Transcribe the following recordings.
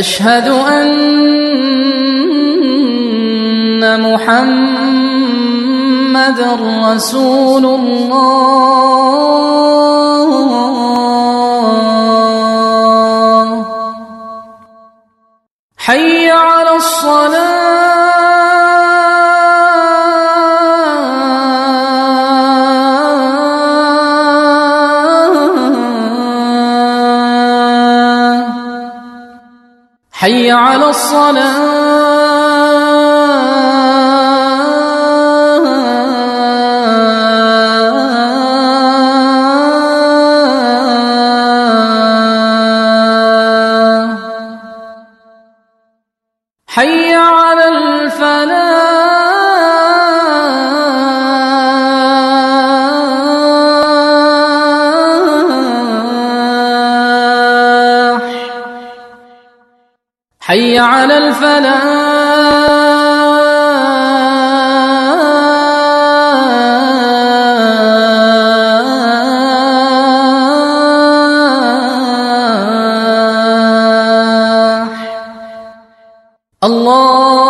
أشهد أن محمد رسول الله. حي على الصلاة. على Allah.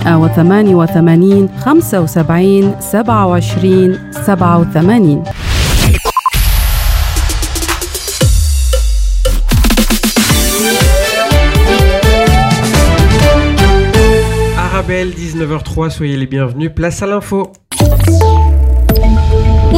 0488 75 27 87 Arabelle, 19h03, soyez les bienvenus. Place à l'info.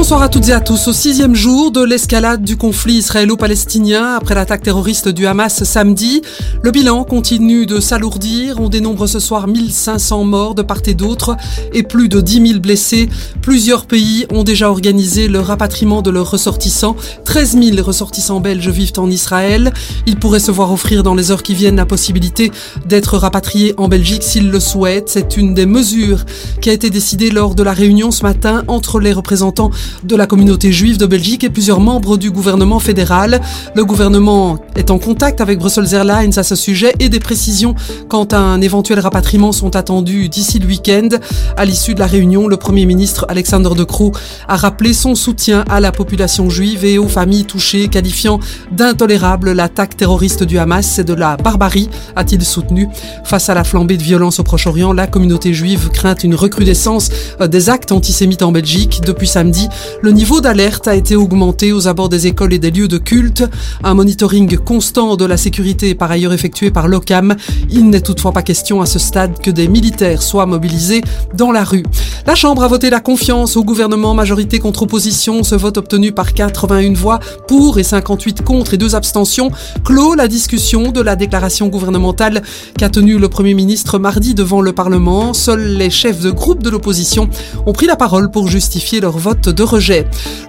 Bonsoir à toutes et à tous. Au sixième jour de l'escalade du conflit israélo-palestinien après l'attaque terroriste du Hamas samedi, le bilan continue de s'alourdir. On dénombre ce soir 1500 morts de part et d'autre et plus de 10 000 blessés. Plusieurs pays ont déjà organisé le rapatriement de leurs ressortissants. 13 000 ressortissants belges vivent en Israël. Ils pourraient se voir offrir dans les heures qui viennent la possibilité d'être rapatriés en Belgique s'ils le souhaitent. C'est une des mesures qui a été décidée lors de la réunion ce matin entre les représentants de la communauté juive de Belgique et plusieurs membres du gouvernement fédéral. Le gouvernement est en contact avec Brussels Airlines à ce sujet et des précisions quant à un éventuel rapatriement sont attendues d'ici le week-end. À l'issue de la réunion, le Premier ministre Alexander De Croo a rappelé son soutien à la population juive et aux familles touchées, qualifiant d'intolérable l'attaque terroriste du Hamas et de la barbarie, a-t-il soutenu. Face à la flambée de violence au Proche-Orient, la communauté juive craint une recrudescence des actes antisémites en Belgique. Depuis samedi, Le niveau d'alerte a été augmenté aux abords des écoles et des lieux de culte. Un monitoring constant de la sécurité est par ailleurs effectué par l'OCAM. Il n'est toutefois pas question à ce stade que des militaires soient mobilisés dans la rue. La Chambre a voté la confiance au gouvernement, majorité contre opposition. Ce vote obtenu par 81 voix pour et 58 contre et deux abstentions clôt la discussion de la déclaration gouvernementale qu'a tenue le Premier ministre mardi devant le Parlement. Seuls les chefs de groupe de l'opposition ont pris la parole pour justifier leur vote de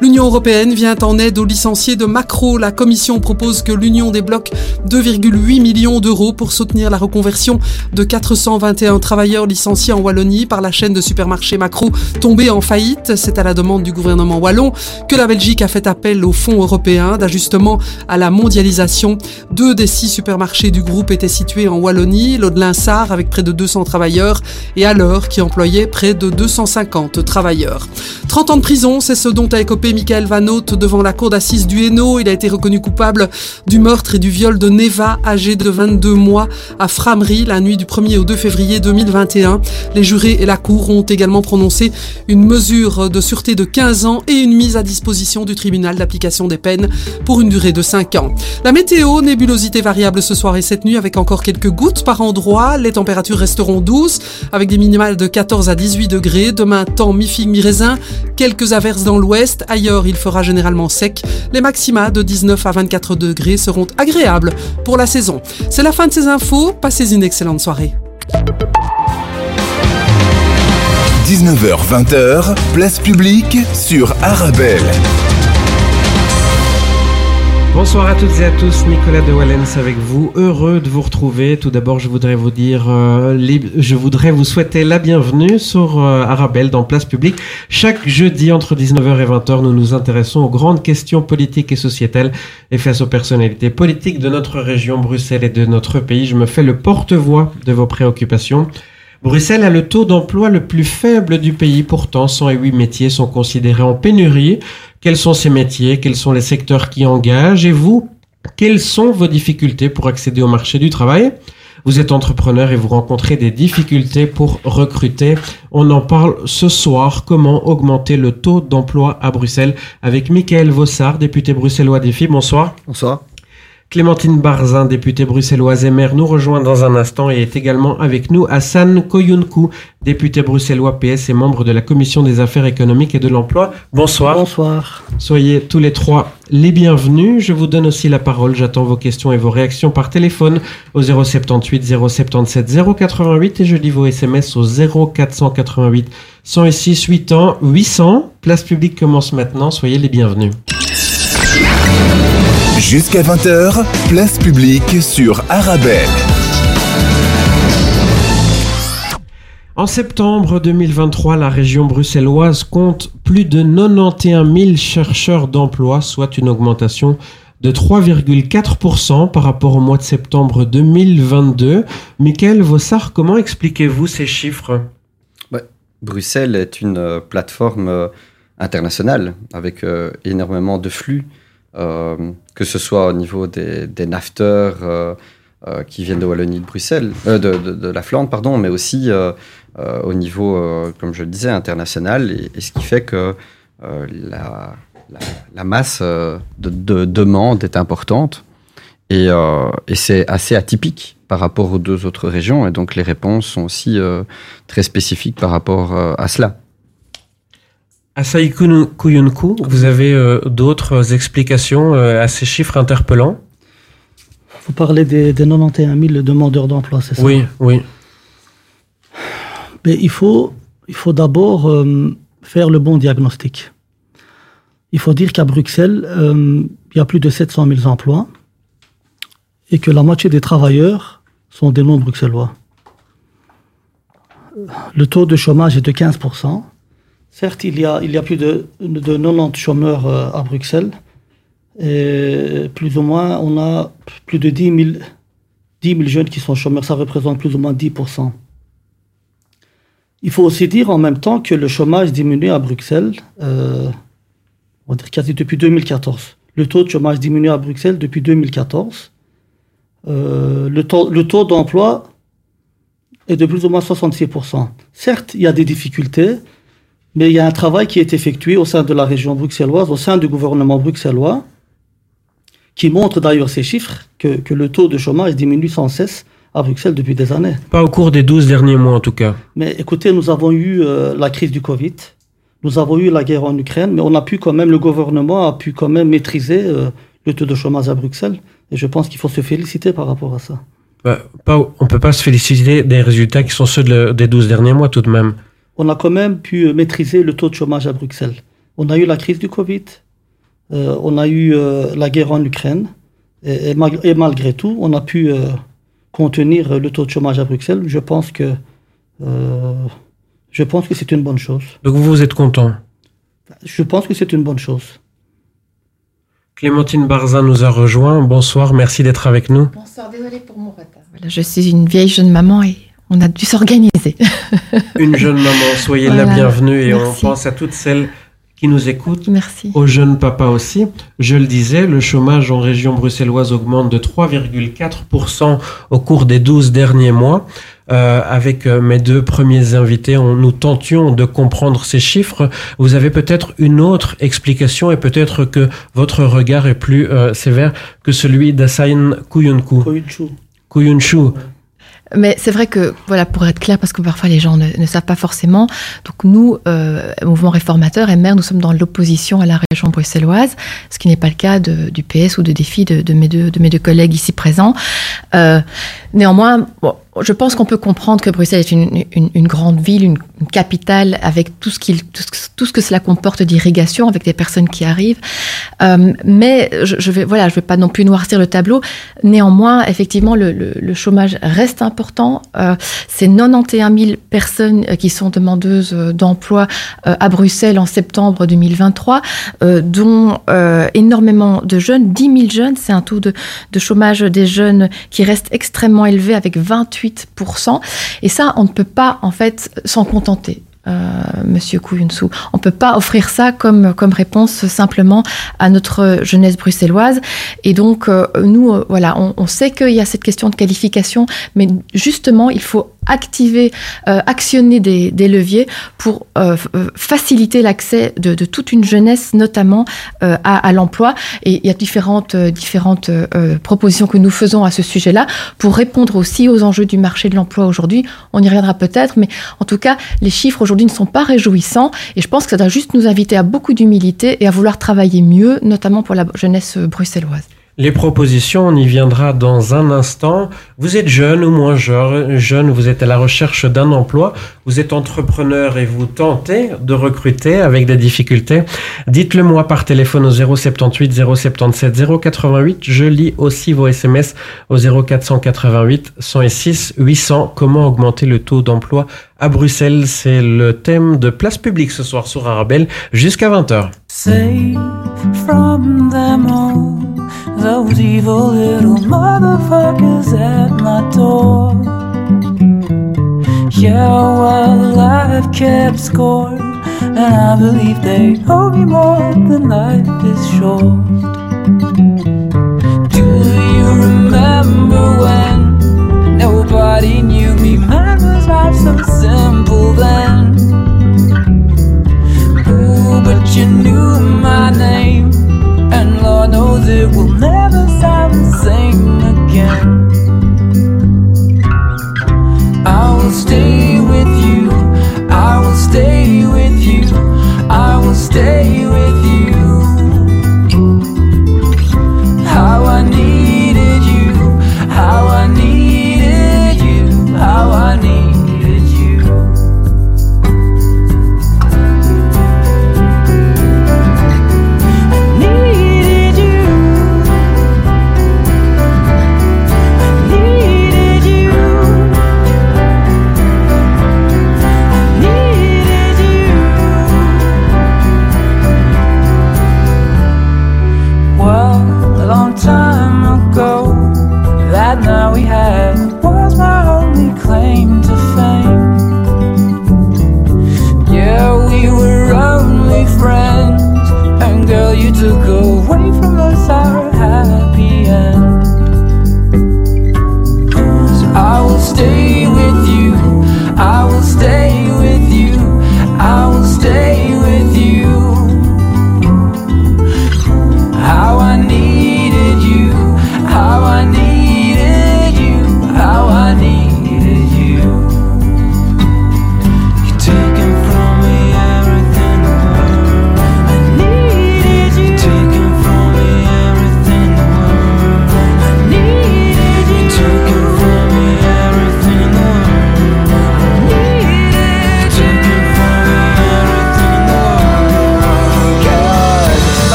L'Union européenne vient en aide aux licenciés de Macro. La Commission propose que l'Union débloque 2,8 millions d'euros pour soutenir la reconversion de 421 travailleurs licenciés en Wallonie par la chaîne de supermarchés Macro tombée en faillite. C'est à la demande du gouvernement wallon que la Belgique a fait appel au Fonds européen d'ajustement à la mondialisation. Deux des six supermarchés du groupe étaient situés en Wallonie, l'Audelin-Sar avec près de 200 travailleurs et l'heure qui employait près de 250 travailleurs. 30 ans de prison, c'est ce dont a écopé Michael Van Hout devant la cour d'assises du Hainaut. Il a été reconnu coupable du meurtre et du viol de Neva, âgée de 22 mois, à Framery, la nuit du 1er au 2 février 2021. Les jurés et la cour ont également prononcé une mesure de sûreté de 15 ans et une mise à disposition du tribunal d'application des peines pour une durée de 5 ans. La météo, nébulosité variable ce soir et cette nuit avec encore quelques gouttes par endroit. Les températures resteront douces avec des minimales de 14 à 18 degrés. Demain, temps mi-figue, mi-raisin. Quelques averses dans l'ouest. Ailleurs, il fera généralement sec. Les maxima de 19 à 24 degrés seront agréables pour la saison. C'est la fin de ces infos. Passez une excellente soirée. 19h-20h, place publique sur Arabelle. Bonsoir à toutes et à tous, Nicolas de Wallens avec vous. Heureux de vous retrouver. Tout d'abord, je voudrais vous dire, euh, je voudrais vous souhaiter la bienvenue sur euh, Arabelle dans Place Publique. Chaque jeudi entre 19h et 20h, nous nous intéressons aux grandes questions politiques et sociétales et face aux personnalités politiques de notre région, Bruxelles et de notre pays. Je me fais le porte-voix de vos préoccupations. Bruxelles a le taux d'emploi le plus faible du pays. Pourtant, 108 métiers sont considérés en pénurie. Quels sont ces métiers? Quels sont les secteurs qui engagent? Et vous, quelles sont vos difficultés pour accéder au marché du travail? Vous êtes entrepreneur et vous rencontrez des difficultés pour recruter. On en parle ce soir. Comment augmenter le taux d'emploi à Bruxelles? Avec Michael Vossard, député bruxellois des filles. Bonsoir. Bonsoir. Clémentine Barzin, députée bruxelloise et maire, nous rejoint dans un instant et est également avec nous Hassan Koyunku, député bruxellois PS et membre de la Commission des affaires économiques et de l'emploi. Bonsoir. Bonsoir. Soyez tous les trois les bienvenus. Je vous donne aussi la parole. J'attends vos questions et vos réactions par téléphone au 078 077 088 et je lis vos SMS au 0488 106 800 800. Place publique commence maintenant. Soyez les bienvenus. Jusqu'à 20h, place publique sur Arabelle. En septembre 2023, la région bruxelloise compte plus de 91 000 chercheurs d'emploi, soit une augmentation de 3,4% par rapport au mois de septembre 2022. Michael Vossard, comment expliquez-vous ces chiffres? Bruxelles est une euh, plateforme euh, internationale avec euh, énormément de flux, euh, que ce soit au niveau des, des nafteurs euh, euh, qui viennent de Wallonie de Bruxelles, euh, de, la Flandre, pardon, mais aussi euh, euh, au niveau, euh, comme je le disais, international, et, ce qui fait que euh, la, masse euh, de, de demande est importante. Et, euh, c'est assez atypique par rapport aux deux autres régions, et donc les réponses sont aussi euh, très spécifiques par rapport euh, à cela. Asai Kuyunku, vous avez euh, d'autres explications euh, à ces chiffres interpellants? Vous parlez des, des 91 000 demandeurs d'emploi, c'est ça? Oui, oui. Mais il faut, il faut d'abord euh, faire le bon diagnostic. Il faut dire qu'à Bruxelles, il y a plus de 700 000 emplois et que la moitié des travailleurs sont des non-bruxellois. Le taux de chômage est de 15 Certes, il y a, plus de, de 90 chômeurs euh, à Bruxelles. Et plus ou moins, on a plus de 10 000, 10 000 jeunes qui sont chômeurs. Ça représente plus ou moins 10% il faut aussi dire en même temps que le chômage diminue à Bruxelles, euh, on va dire quasi depuis 2014. Le taux de chômage diminue à Bruxelles depuis 2014. Euh, le taux, le taux d'emploi est de plus ou moins 66%. Certes, il y a des difficultés, Mais il y a un travail qui est effectué au sein de la région bruxelloise, au sein du gouvernement bruxellois, qui montre d'ailleurs ces chiffres que, que le taux de chômage diminue sans cesse à Bruxelles depuis des années. Pas au cours des 12 derniers mois en tout cas. Mais écoutez, nous avons eu euh, la crise du Covid, nous avons eu la guerre en Ukraine, mais on a pu quand même, le gouvernement a pu quand même maîtriser euh, le taux de chômage à Bruxelles. Et je pense qu'il faut se féliciter par rapport à ça. Bah, pas, on peut pas se féliciter des résultats qui sont ceux de des 12 derniers mois tout de même. On a quand même pu euh, maîtriser le taux de chômage à Bruxelles. On a eu la crise du Covid, euh, on a eu euh, la guerre en Ukraine, et, et mag- et malgré tout, on a pu euh, contenir le taux de chômage à Bruxelles. Je pense que, euh, je pense que c'est une bonne chose. Donc vous, vous êtes content? Je pense que c'est une bonne chose. Clémentine Barzin nous a rejoint. Bonsoir, merci d'être avec nous. Bonsoir, désolée pour mon retard. Voilà, je suis une vieille jeune maman et on a dû s'organiser. Une jeune maman, soyez la bienvenue et on pense à toutes celles qui nous écoutent. Merci. Aux jeunes papas aussi. Je le disais, le chômage en région bruxelloise augmente de 3,4% au cours des 12 derniers mois. Euh, avec euh, mes deux premiers invités, on, nous tentions de comprendre ces chiffres. Vous avez peut-être une autre explication et peut-être que votre regard est plus euh, sévère que celui d'Assain Kuyunku. Koichu. Kuyunshu. Mais c'est vrai que, voilà, pour être clair, parce que parfois les gens ne, savent pas forcément, donc nous, euh, Mouvement Réformateur et Maire, nous sommes dans l'opposition à la région bruxelloise, ce qui n'est pas le cas de- du PS ou de Défi de, de mes, deux, de mes deux collègues ici présents. Euh, néanmoins, bon, je pense qu'on peut comprendre que Bruxelles est une, une- une grande ville, une, capitale, avec tout ce, tout, ce, que cela comporte d'irrigation, avec des personnes qui arrivent. Euh, mais je, je vais, voilà, je vais pas non plus noircir le tableau. Néanmoins, effectivement, le, le- le chômage reste important. Euh, c'est 91 000 personnes euh, qui sont demandeuses euh, d'emploi euh, à Bruxelles en septembre 2023, euh, dont énormément de jeunes, 10 000 jeunes. C'est un taux de, de chômage des jeunes qui reste extrêmement élevé avec 28 Et ça, on ne peut pas en fait s'en contenter. Euh, Monsieur Kouyunsou. On peut pas offrir ça comme, comme réponse simplement à notre jeunesse bruxelloise. Et donc, euh, nous, euh, voilà, on sait qu'il y a cette question de qualification, mais justement, il faut activer, euh, actionner des, des leviers pour euh, euh, faciliter l'accès de, de toute une jeunesse, notamment euh, à, à l'emploi. Et il y a différentes, euh, différentes euh, propositions que nous faisons à ce sujet-là pour répondre aussi aux enjeux du marché de l'emploi aujourd'hui. On y reviendra peut-être, mais en tout cas, les chiffres aujourd'hui ne sont pas réjouissants. Et je pense que ça doit juste nous inviter à beaucoup d'humilité et à vouloir travailler mieux, notamment pour la jeunesse bruxelloise. Les propositions, on y viendra dans un instant. Vous êtes jeune ou moins jeune, vous êtes à la recherche d'un emploi, vous êtes entrepreneur et vous tentez de recruter avec des difficultés. Dites-le moi par téléphone au 078 077 088. Je lis aussi vos SMS au 0488 106 800. Comment augmenter le taux d'emploi à Bruxelles? C'est le thème de Place Publique ce soir sur Arabelle jusqu'à 20h. Safe from them all, those evil little motherfuckers at my door. Yeah, well, I've kept score, and I believe they owe me more than life is short. Do you remember when nobody knew me? Man, was life so simple then? Ooh, but you knew my name, and Lord knows it will never sound the same again. I will stay with you, I will stay with you, I will stay with you.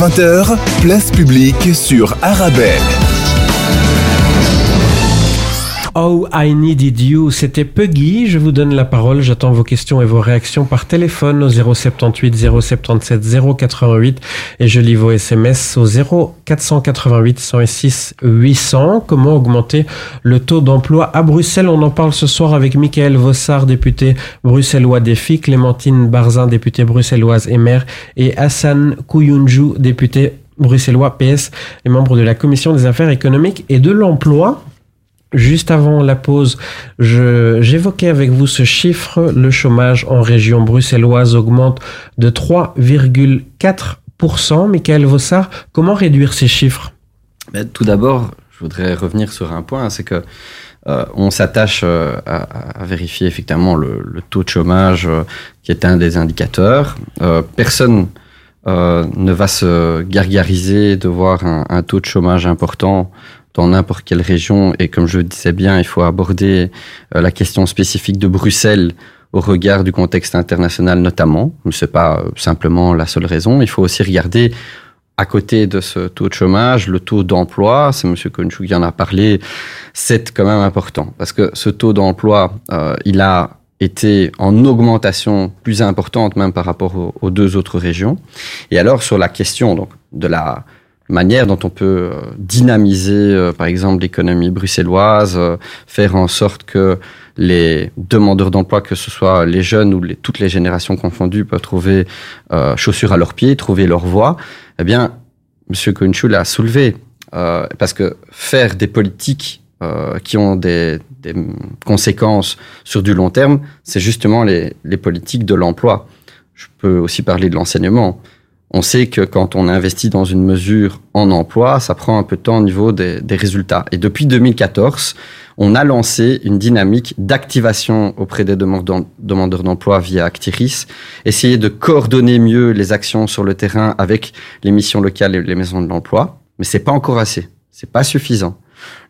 20h, place publique sur Arabelle. Oh, I Needed You, c'était Puggy. Je vous donne la parole. J'attends vos questions et vos réactions par téléphone au 078 077 088 et je lis vos SMS au 0488 106 800. Comment augmenter le taux d'emploi à Bruxelles? On en parle ce soir avec Michael Vossard, député bruxellois défi, Clémentine Barzin, députée bruxelloise et maire, et Hassan Kouyunju, député bruxellois PS et membre de la commission des affaires économiques et de l'emploi. Juste avant la pause, j'évoquais avec vous ce chiffre. Le chômage en région bruxelloise augmente de 3,4%. Michael Vossard, comment réduire ces chiffres? Ben, tout d'abord, je voudrais revenir sur un point, c'est que euh, s'attache euh, à, vérifier effectivement le, taux de chômage euh, qui est un des indicateurs. Personne ne va se gargariser de voir un taux de chômage important dans n'importe quelle région. Et comme je le disais bien, il faut aborder euh, la question spécifique de Bruxelles au regard du contexte international notamment. Ce n'est pas euh, simplement la seule raison. Il faut aussi regarder à côté de ce taux de chômage, le taux d'emploi, c'est M. Konchou qui en a parlé, c'est quand même important. Parce que ce taux d'emploi, euh, il a été en augmentation plus importante même par rapport aux, aux deux autres régions. Et alors sur la question donc, de la manière dont on peut euh, dynamiser, euh, par exemple, l'économie bruxelloise, euh, faire en sorte que les demandeurs d'emploi, que ce soit les jeunes ou les, toutes les générations confondues, peuvent trouver euh, chaussures à leurs pieds, trouver leur voie, eh bien, M. Kunchul a soulevé. euh, parce que faire des politiques euh, qui ont des, des conséquences sur du long terme, c'est justement les, les politiques de l'emploi. Je peux aussi parler de l'enseignement. On sait que quand on investit dans une mesure en emploi, ça prend un peu de temps au niveau des, des résultats. Et depuis 2014, on a lancé une dynamique d'activation auprès des demandeurs d'emploi via Actiris, essayer de coordonner mieux les actions sur le terrain avec les missions locales et les maisons de l'emploi, mais c'est pas encore assez, c'est pas suffisant.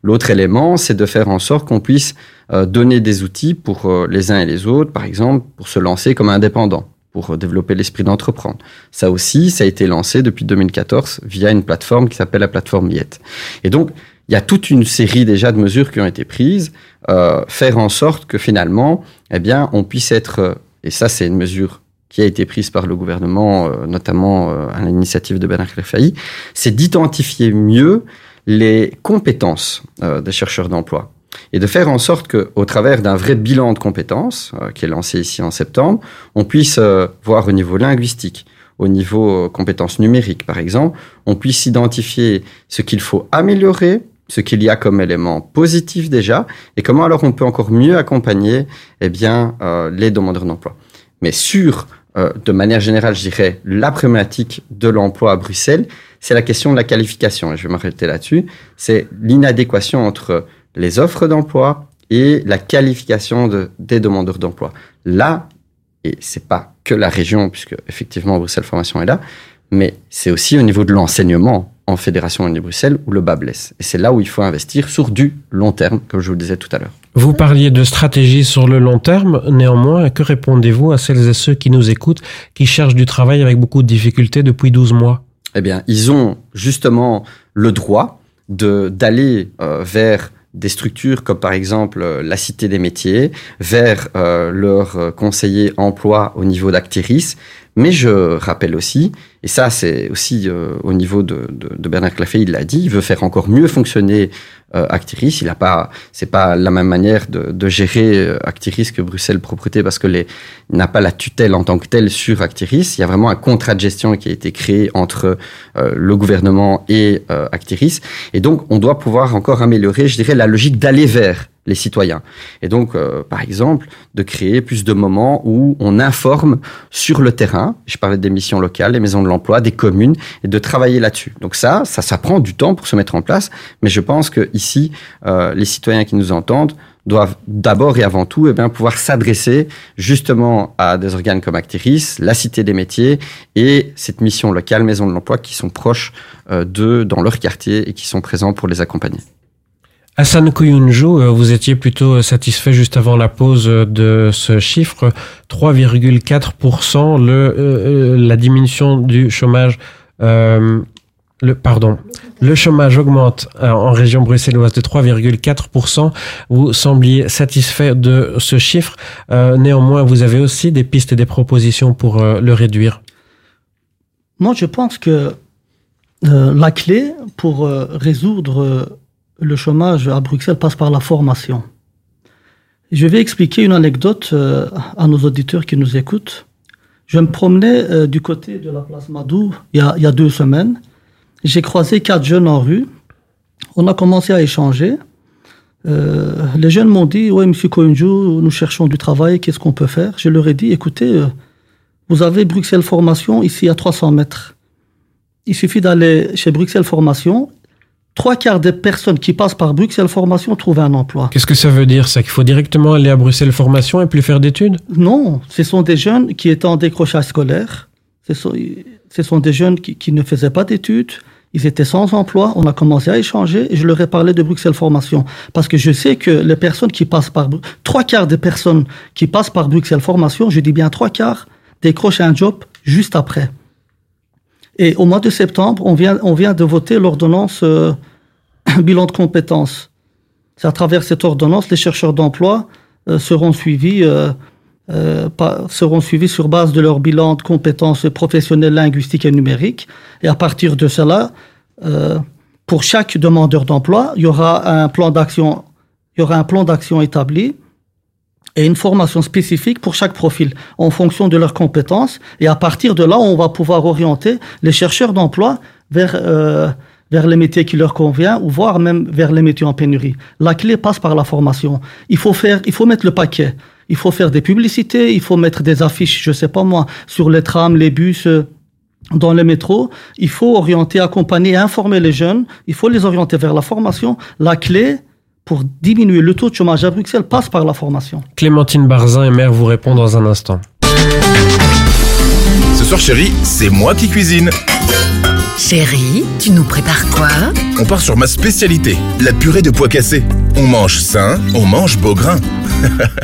L'autre élément, c'est de faire en sorte qu'on puisse euh, donner des outils pour euh, les uns et les autres, par exemple, pour se lancer comme indépendant, pour développer l'esprit d'entreprendre. Ça aussi, ça a été lancé depuis 2014 via une plateforme qui s'appelle la plateforme Miette. Et donc, il y a toute une série déjà de mesures qui ont été prises, euh, faire en sorte que finalement, eh bien, on puisse être, euh, et ça c'est une mesure qui a été prise par le gouvernement, euh, notamment euh, à l'initiative de Bernard Failly, c'est d'identifier mieux les compétences euh, des chercheurs d'emploi et de faire en sorte que, au travers d'un vrai bilan de compétences euh, qui est lancé ici en septembre, on puisse euh, voir au niveau linguistique, au niveau euh, compétences numériques par exemple, on puisse identifier ce qu'il faut améliorer, ce qu'il y a comme élément positif déjà, et comment alors on peut encore mieux accompagner eh bien, euh, les demandeurs d'emploi. Mais sur, euh, de manière générale, je dirais, la problématique de l'emploi à Bruxelles, c'est la question de la qualification, et je vais m'arrêter là-dessus, c'est l'inadéquation entre les offres d'emploi et la qualification de, des demandeurs d'emploi. Là, et c'est pas que la région, puisque effectivement Bruxelles Formation est là, mais c'est aussi au niveau de l'enseignement en Fédération Wallonie-Bruxelles où le bas blesse. Et c'est là où il faut investir sur du long terme, comme je vous le disais tout à l'heure. Vous parliez de stratégie sur le long terme. Néanmoins, que répondez-vous à celles et ceux qui nous écoutent, qui cherchent du travail avec beaucoup de difficultés depuis 12 mois? Eh bien, ils ont justement le droit de d'aller euh, vers des structures comme par exemple euh, la Cité des métiers, vers euh, leur euh, conseiller emploi au niveau d'Actiris. Mais je rappelle aussi, et ça c'est aussi euh, au niveau de, de, de Bernard Claffey, il l'a dit, il veut faire encore mieux fonctionner euh, Actiris. Il a pas, c'est pas la même manière de, de gérer euh, Actiris que Bruxelles Propreté parce que les, n'a pas la tutelle en tant que telle sur Actiris. Il y a vraiment un contrat de gestion qui a été créé entre euh, le gouvernement et euh, Actiris. Et donc, on doit pouvoir encore améliorer, je dirais, la logique d'aller vers les citoyens. Et donc, euh, par exemple, de créer plus de moments où on informe sur le terrain. Je parlais des missions locales, des maisons de l'emploi, des communes, et de travailler là-dessus. Donc ça, ça, ça prend du temps pour se mettre en place. Mais je pense que ici, euh, les citoyens qui nous entendent doivent d'abord et avant tout eh bien, pouvoir s'adresser justement à des organes comme Actiris, la Cité des métiers et cette mission locale, Maison de l'emploi, qui sont proches euh, d'eux dans leur quartier et qui sont présents pour les accompagner. Hassan Kouyunju, euh, vous étiez plutôt satisfait juste avant la pause euh, de ce chiffre, 3,4%, le, euh, la diminution du chômage Euh, le, pardon, le chômage augmente euh, en région bruxelloise de 3,4%. Vous sembliez satisfait de ce chiffre. Euh, néanmoins, vous avez aussi des pistes et des propositions pour euh, le réduire. Moi, je pense que euh, la clé pour euh, résoudre euh, le chômage à Bruxelles passe par la formation. Je vais expliquer une anecdote euh, à nos auditeurs qui nous écoutent. Je me promenais euh, du côté de la place Madou il y a, deux semaines. J'ai croisé quatre jeunes en rue. On a commencé à échanger. Euh, les jeunes m'ont dit, ouais, monsieur Koyunju, nous cherchons du travail, qu'est-ce qu'on peut faire? Je leur ai dit, écoutez, vous avez Bruxelles Formation ici à 300 mètres. Il suffit d'aller chez Bruxelles Formation. Trois quarts des personnes qui passent par Bruxelles Formation trouvent un emploi. Qu'est-ce que ça veut dire, ça Qu'il faut directement aller à Bruxelles Formation et plus faire d'études? Non, ce sont des jeunes qui étaient en décrochage scolaire. Ce sont, ce sont des jeunes qui, qui ne faisaient pas d'études. Ils étaient sans emploi. On a commencé à échanger et je leur ai parlé de Bruxelles Formation. Parce que je sais que les personnes qui passent par... Trois quarts des personnes qui passent par Bruxelles Formation, je dis bien trois quarts, décrochent un job juste après. Et au mois de septembre, on vient, on vient de voter l'ordonnance euh, bilan de compétences. C'est à travers cette ordonnance, les chercheurs d'emploi euh, seront suivis, euh, seront suivis sur base de leur bilan de compétences professionnelles, linguistiques et numériques. Et à partir de cela, pour chaque demandeur d'emploi, il y aura un plan d'action, il y aura un plan d'action établi et une formation spécifique pour chaque profil en fonction de leurs compétences. Et à partir de là, on va pouvoir orienter les chercheurs d'emploi vers, euh, vers les métiers qui leur conviennent ou voire même vers les métiers en pénurie. La clé passe par la formation. Il faut faire, il faut mettre le paquet. Il faut faire des publicités, il faut mettre des affiches, je sais pas moi, sur les trams, les bus, euh, dans les métros. Il faut orienter, accompagner, informer les jeunes. Il faut les orienter vers la formation. La clé pour diminuer le taux de chômage à Bruxelles passe par la formation. Clémentine Barzin et mère vous répond dans un instant. Ce soir, chérie, c'est moi qui cuisine. Chérie, tu nous prépares quoi? On part sur ma spécialité, la purée de pois cassés. On mange sain, on mange beau grain.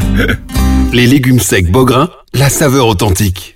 Les légumes secs Beaugrain, la saveur authentique.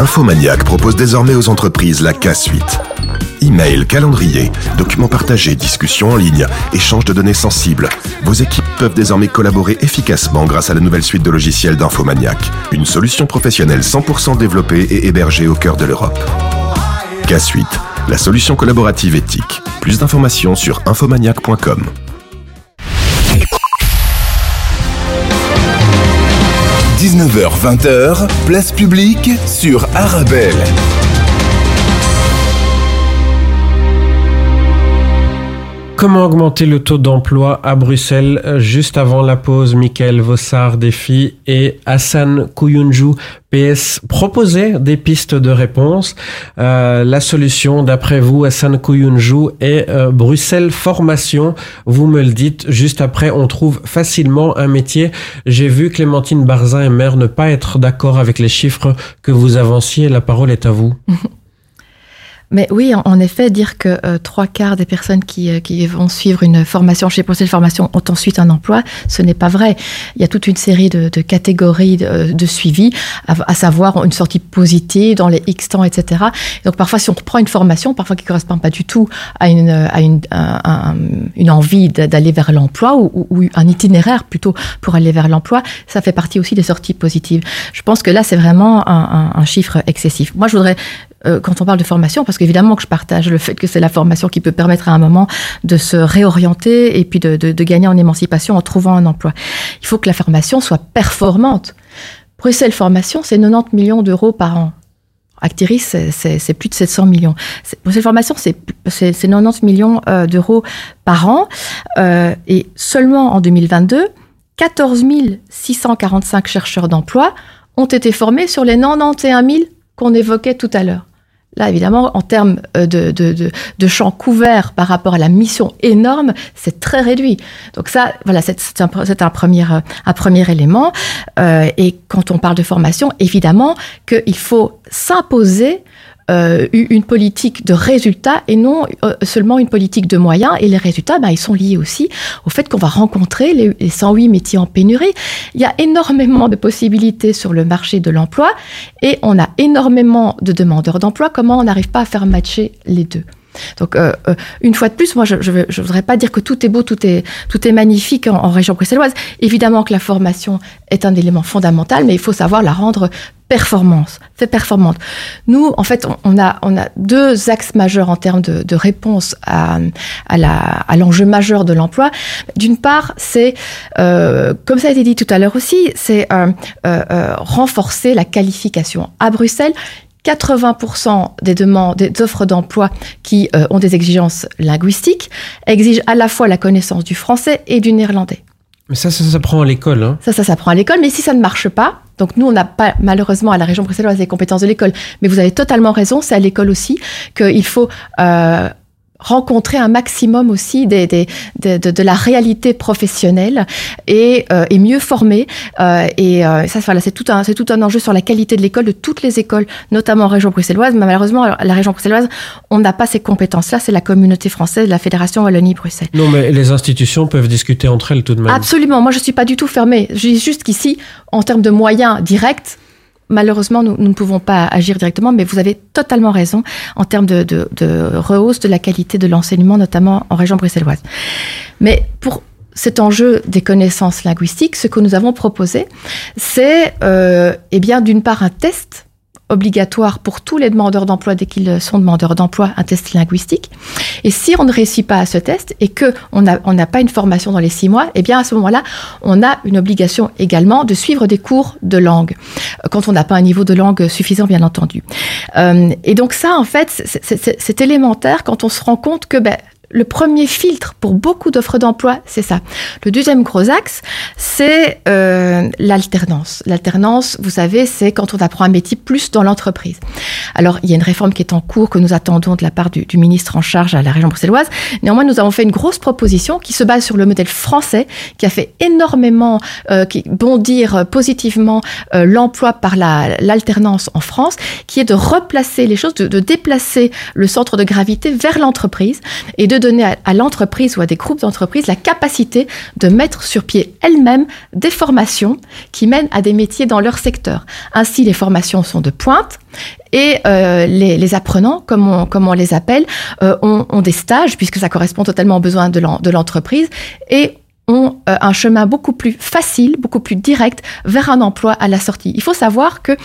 Infomaniac propose désormais aux entreprises la K-Suite. Email, calendrier, documents partagés, discussions en ligne, échange de données sensibles. Vos équipes peuvent désormais collaborer efficacement grâce à la nouvelle suite de logiciels d'Infomaniac. Une solution professionnelle 100% développée et hébergée au cœur de l'Europe. K-Suite, la solution collaborative éthique. Plus d'informations sur infomaniac.com. – 19h-20h, place publique sur Arabelle. Comment augmenter le taux d'emploi à Bruxelles Euh, Juste avant la pause, Michael Vossard, défi et Hassan Kouyunju, PS, proposaient des pistes de réponse. Euh, la solution, d'après vous, Hassan Kouyunju, est euh, Bruxelles Formation. Vous me le dites, juste après, on trouve facilement un métier. J'ai vu Clémentine Barzin et Mère ne pas être d'accord avec les chiffres que vous avanciez. La parole est à vous. Mais oui, en, effet, dire que euh, trois quarts des personnes qui, euh, qui vont suivre une formation chez Bruxelles Formation ont ensuite un emploi, ce n'est pas vrai. Il y a toute une série de, de catégories de, de suivi, à, à, savoir une sortie positive dans les X temps, etc. Et donc parfois, si on prend une formation, parfois qui ne correspond pas du tout à une, à une, à un, une envie d'aller vers l'emploi ou, ou, un itinéraire plutôt pour aller vers l'emploi, ça fait partie aussi des sorties positives. Je pense que là, c'est vraiment un, un chiffre excessif. Moi, je voudrais euh, quand on parle de formation, parce qu'évidemment que je partage le fait que c'est la formation qui peut permettre à un moment de se réorienter et puis de, gagner en émancipation en trouvant un emploi. Il faut que la formation soit performante. Bruxelles Formation, c'est 90 millions d'euros par an. Actiris, c'est plus de 700 millions. Bruxelles Formation, c'est 90 millions euh, d'euros par an. Euh, et seulement en 2022, 14 645 chercheurs d'emploi ont été formés sur les 91 000 qu'on évoquait tout à l'heure. Là, évidemment, en termes euh, de, de, de, de champs couverts par rapport à la mission énorme, c'est très réduit. Donc ça, voilà, c'est un, un, premier, euh, un premier élément. Euh, et quand on parle de formation, évidemment qu'il faut s'imposer euh, une politique de résultats et non euh, seulement une politique de moyens. Et les résultats, ben, ils sont liés aussi au fait qu'on va rencontrer les, les 108 métiers en pénurie. Il y a énormément de possibilités sur le marché de l'emploi et on a énormément de demandeurs d'emploi. Comment on n'arrive pas à faire matcher les deux? Donc, euh, euh, une fois de plus, moi, je ne voudrais pas dire que tout est beau, tout est, tout est magnifique en, région bruxelloise. Évidemment que la formation est un élément fondamental, mais il faut savoir la rendre performance, fait performante. Nous, en fait, on, a, on a deux axes majeurs en termes de, de réponse à, à, l'enjeu majeur de l'emploi. D'une part, c'est, euh, comme ça a été dit tout à l'heure aussi, c'est renforcer la qualification. À Bruxelles, 80% des demandes, des offres d'emploi qui euh, ont des exigences linguistiques exigent à la fois la connaissance du français et du néerlandais. Mais ça, ça s'apprend à l'école. Hein. Ça, ça s'apprend à l'école. Mais si ça ne marche pas, donc nous, on n'a pas malheureusement à la région bruxelloise les compétences de l'école. Mais vous avez totalement raison, c'est à l'école aussi qu'il faut euh, rencontrer un maximum aussi des, des, de, de, de, la réalité professionnelle et, euh, et mieux former. Euh, et euh, ça, voilà, c'est tout, un, tout un enjeu sur la qualité de l'école, de toutes les écoles, notamment en région bruxelloise. Mais malheureusement, la région bruxelloise, on n'a pas ces compétences-là. C'est la communauté française, la Fédération Wallonie-Bruxelles. Non, mais les institutions peuvent discuter entre elles tout de même. Absolument. Moi, je ne suis pas du tout fermée. Je dis juste qu'ici, en termes de moyens directs, malheureusement, nous, ne pouvons pas agir directement, mais vous avez totalement raison en termes de rehausse de la qualité de l'enseignement, notamment en région bruxelloise. Mais pour cet enjeu des connaissances linguistiques, ce que nous avons proposé, c'est euh, eh bien d'une part un test obligatoire pour tous les demandeurs d'emploi dès qu'ils sont demandeurs d'emploi un test linguistique. Et si on ne réussit pas à ce test et que on n'a on pas une formation dans les six mois, eh bien à ce moment-là, on a une obligation également de suivre des cours de langue quand on n'a pas un niveau de langue suffisant, bien entendu. Euh, et donc ça, en fait, c'est élémentaire quand on se rend compte que ben, le premier filtre pour beaucoup d'offres d'emploi, c'est ça. Le deuxième gros axe, c'est euh, l'alternance. L'alternance, vous savez, c'est quand on apprend un métier plus dans l'entreprise. Alors, il y a une réforme qui est en cours que nous attendons de la part du, ministre en charge à la région bruxelloise. Néanmoins, nous avons fait une grosse proposition qui se base sur le modèle français, qui a fait énormément euh, qui bondir positivement euh, l'emploi par l'alternance la, en France, qui est de replacer les choses, de, de déplacer le centre de gravité vers l'entreprise et de donner à, l'entreprise ou à des groupes d'entreprises la capacité de mettre sur pied elles-mêmes des formations qui mènent à des métiers dans leur secteur. Ainsi, les formations sont de pointe et euh, les, apprenants, comme on, les appelle, euh, ont, ont, des stages, puisque ça correspond totalement aux besoins de l'entreprise, et ont euh, un chemin beaucoup plus facile, beaucoup plus direct vers un emploi à la sortie. Il faut savoir que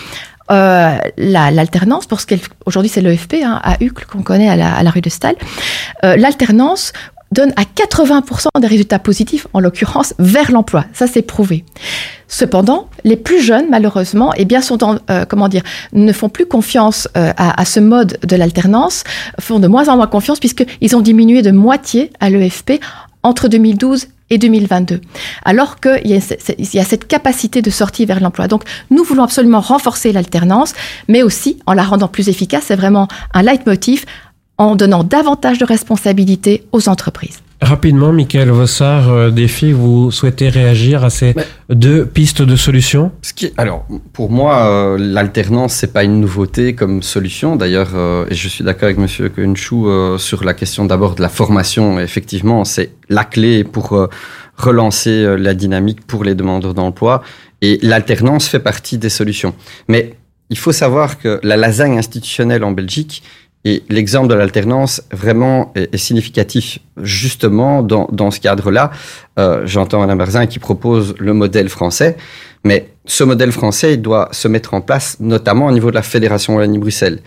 euh, l'alternance, la, parce qu'aujourd'hui c'est l'EFP hein, à Uccle qu'on connaît à la, à la, rue de Stahl, euh, l'alternance donne à 80% des résultats positifs, en l'occurrence vers l'emploi. Ça, c'est prouvé. Cependant, les plus jeunes, malheureusement, eh bien, sont en, euh, comment dire, ne font plus confiance euh, à, à, ce mode de l'alternance, font de moins en moins confiance puisqu'ils ont diminué de moitié à l'EFP entre 2012 et 2022. Alors qu'il y, y, a cette capacité de sortie vers l'emploi. Donc, nous voulons absolument renforcer l'alternance, mais aussi en la rendant plus efficace. C'est vraiment un leitmotiv en donnant davantage de responsabilités aux entreprises. Rapidement, Michael Vossard, euh, défi, vous souhaitez réagir à ces Mais, deux pistes de solutions ce qui, Alors, pour moi, euh, l'alternance, c'est pas une nouveauté comme solution. D'ailleurs, euh, et je suis d'accord avec Monsieur Cohenchou euh, sur la question d'abord de la formation. Effectivement, c'est la clé pour relancer la dynamique pour les demandeurs d'emploi. Et l'alternance fait partie des solutions. Mais il faut savoir que la lasagne institutionnelle en Belgique, et l'exemple de l'alternance vraiment est, significatif justement dans, dans ce cadre-là. Euh, J'entends Mme Berzin qui propose le modèle français, mais ce modèle français doit se mettre en place notamment au niveau de la Fédération Wallonie-Bruxelles.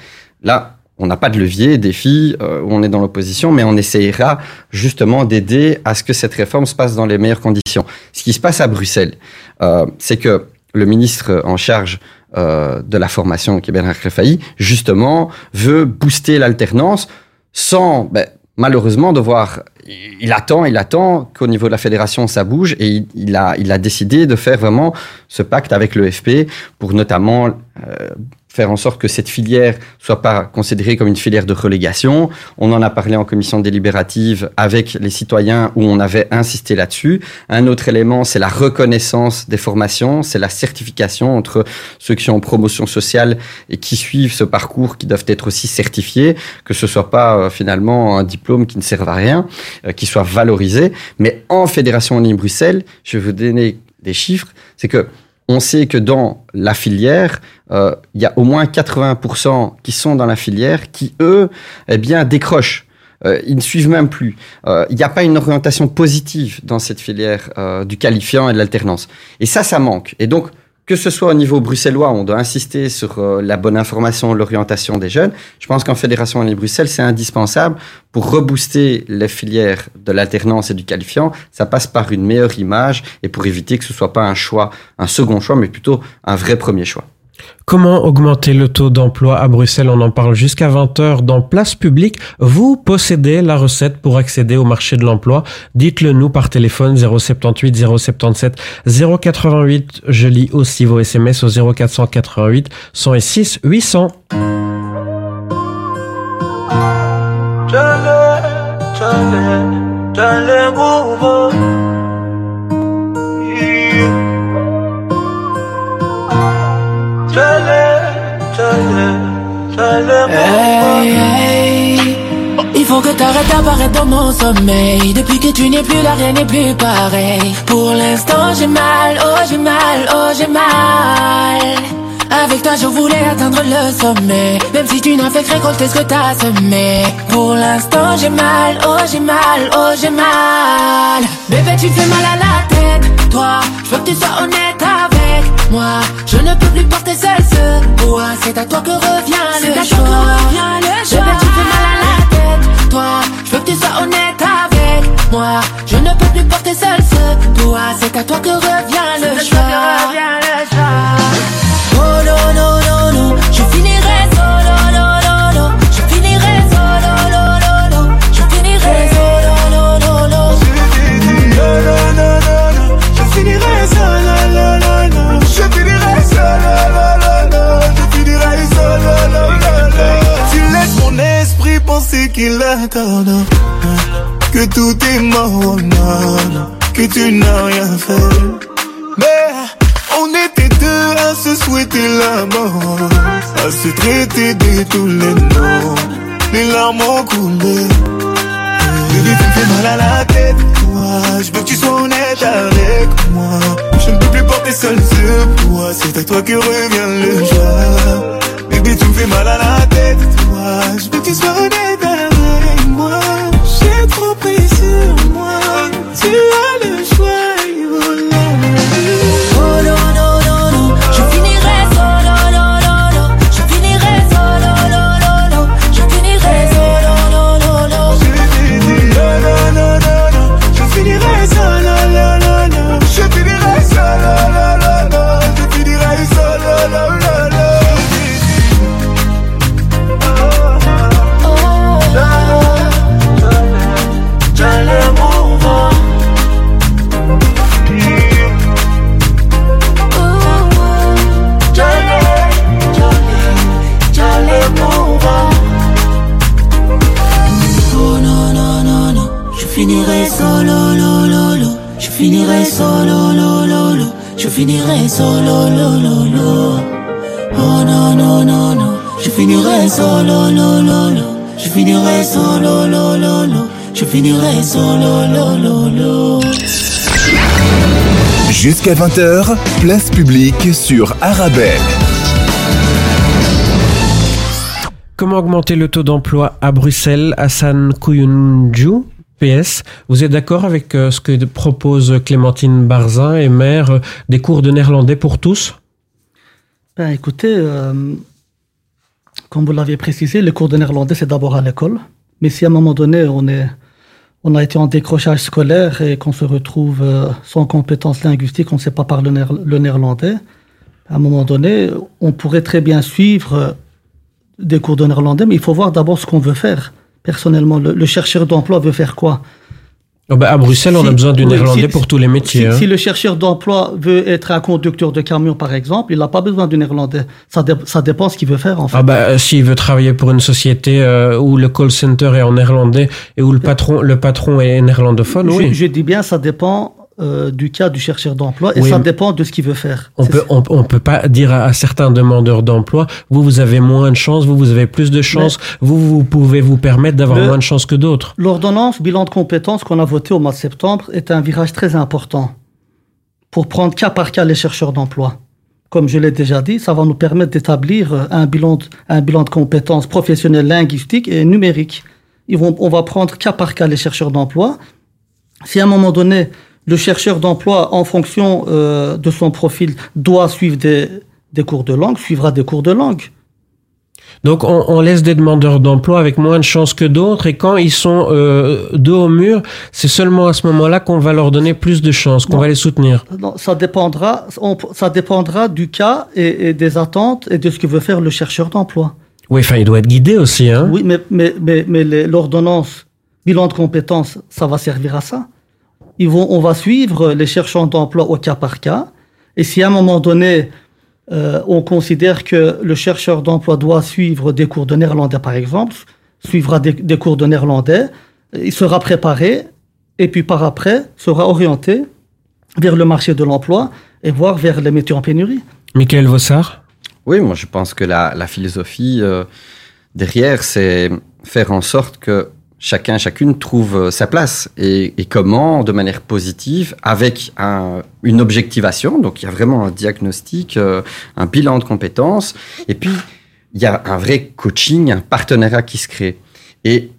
Là, on n'a pas de levier, défi, euh, on est dans l'opposition, mais on essayera justement d'aider à ce que cette réforme se passe dans les meilleures conditions. Ce qui se passe à Bruxelles, euh, c'est que le ministre en charge euh, de la formation qui est Bernard Refailly, justement, veut booster l'alternance sans, ben, malheureusement, devoir. Il attend, il attend qu'au niveau de la fédération, ça bouge et il, a, il a décidé de faire vraiment ce pacte avec le FP pour notamment euh, faire en sorte que cette filière soit pas considérée comme une filière de relégation. On en a parlé en commission délibérative avec les citoyens où on avait insisté là-dessus. Un autre élément, c'est la reconnaissance des formations, c'est la certification entre ceux qui sont en promotion sociale et qui suivent ce parcours qui doivent être aussi certifiés, que ce soit pas euh, finalement un diplôme qui ne serve à rien, euh, qui soit valorisé. Mais en Fédération ligne Bruxelles, je vais vous donner des chiffres, c'est que on sait que dans la filière, euh, il y a au moins 80% qui sont dans la filière qui, eux, eh bien, décrochent. Euh, ils ne suivent même plus. Euh, Il n'y a pas une orientation positive dans cette filière du qualifiant et de l'alternance. Et ça, ça manque. Et donc, que ce soit au niveau bruxellois, on doit insister sur euh, la bonne information, l'orientation des jeunes. Je pense qu'en Fédération ligne Bruxelles, c'est indispensable pour rebooster les filières de l'alternance et du qualifiant. Ça passe par une meilleure image et pour éviter que ce soit pas un choix, un second choix, mais plutôt un vrai premier choix. Comment augmenter le taux d'emploi à Bruxelles? On en parle jusqu'à 20h dans Place Publique. Vous possédez la recette pour accéder au marché de l'emploi. Dites-le nous par téléphone 078 077 088. Je lis aussi vos SMS au 0488 106 800. Il faut que t'arrêtes d'apparaître dans mon sommeil. Depuis que tu n'es plus là, rien n'est plus pareil. Pour l'instant j'ai mal, oh j'ai mal, oh j'ai mal. Avec toi je voulais atteindre le sommet. Même si tu n'as fait que récolter ce que t'as semé. Pour l'instant j'ai mal, oh j'ai mal, oh j'ai mal. Bébé tu fais mal à la tête. Toi, je veux que tu sois honnête avec moi Je ne peux plus porter seul ce poids. C'est à toi que revient C'est le à toi choix que revient le choix. Bébé tu fais mal à la tête. Toi, je veux que tu sois honnête avec moi. Je ne peux plus porter seul ce poids. C'est à toi que revient le choix Que tout est mort. Que tu n'as rien fait. Mais on était deux à se souhaiter la mort. À se traiter de tous les noms. Les larmes ont coulé. Baby, tu me fais mal à la tête, toi. Je veux que tu sois honnête avec moi. Je ne peux plus porter seul ce poids. C'est à toi que revient le joie. Baby, tu me fais mal à la tête, toi. Je veux que tu sois honnête finirai solo lo lo lo. Oh non non non non Je finirai solo lo lo lo. Je finirai solo lo lo lo. Je finirai solo lo lo lo. Jusqu'à 20h, place publique sur Arabelle. Comment augmenter le taux d'emploi à Bruxelles? Hassan Kouyunju, PS, vous êtes d'accord avec euh, ce que propose Clémentine Barzin et maire euh, des cours de néerlandais pour tous? Ben, écoutez, euh, comme vous l'avez précisé, le cours de néerlandais, c'est d'abord à l'école. Mais si à un moment donné, on, est, on a été en décrochage scolaire et qu'on se retrouve sans compétences linguistiques, on ne sait pas parler le, néer- le néerlandais, à un moment donné, on pourrait très bien suivre des cours de néerlandais, mais il faut voir d'abord ce qu'on veut faire. Personnellement, le, le chercheur d'emploi veut faire quoi? Oh bah, à Bruxelles, on a besoin du néerlandais si- pour tous les métiers. Si, hein. si le chercheur d'emploi veut être un conducteur de camion, par exemple, il n'a pas besoin du néerlandais. Ça, dé- ça dépend ce qu'il veut faire, en fait. Ah bah, euh, s'il veut travailler pour une société euh, où le call center est en néerlandais et où le patron, le patron est néerlandophone, je, oui. je dis bien, ça dépend euh, du cas du chercheur d'emploi et Oui, ça dépend de ce qu'il veut faire. On peut, on, on peut pas dire à, à certains demandeurs d'emploi, vous, vous avez moins de chance, vous, vous avez plus de chance, vous, vous pouvez vous permettre d'avoir moins de chance que d'autres. L'ordonnance bilan de compétences qu'on a voté au mois de septembre est un virage très important pour prendre cas par cas les chercheurs d'emploi. Comme je l'ai déjà dit, ça va nous permettre d'établir euh, un bilan de, un bilan de compétences professionnelles, linguistiques et numériques. Ils vont, on va prendre cas par cas les chercheurs d'emploi. Si à un moment donné, le chercheur d'emploi, en fonction euh, de son profil, doit suivre des, des cours de langue, suivra des cours de langue. Donc on, on laisse des demandeurs d'emploi avec moins de chances que d'autres et quand ils sont euh, dos au mur, c'est seulement à ce moment-là qu'on va leur donner plus de chances, qu'on va les soutenir. Non, ça dépendra, on- ça dépendra du cas et, et des attentes et de ce que veut faire le chercheur d'emploi. Oui, enfin il doit être guidé aussi. Hein. Oui, mais, mais, mais, mais les- l'ordonnance bilan de compétences, ça va servir à ça. Ils vont, on va suivre les chercheurs d'emploi au cas par cas. Et si à un moment donné, euh, on considère que le chercheur d'emploi doit suivre des cours de néerlandais, par exemple, suivra des, des cours de néerlandais, il sera préparé et puis par après sera orienté vers le marché de l'emploi et voire vers les métiers en pénurie. Michael Vossard? Oui, moi je pense que la, la philosophie euh, derrière, c'est faire en sorte que chacun, chacune trouve euh, sa place et, comment, de manière positive, avec un- une objectivation. Donc il y a vraiment un diagnostic, euh, un bilan de compétences, et puis il y a un vrai coaching, un partenariat qui se crée. Et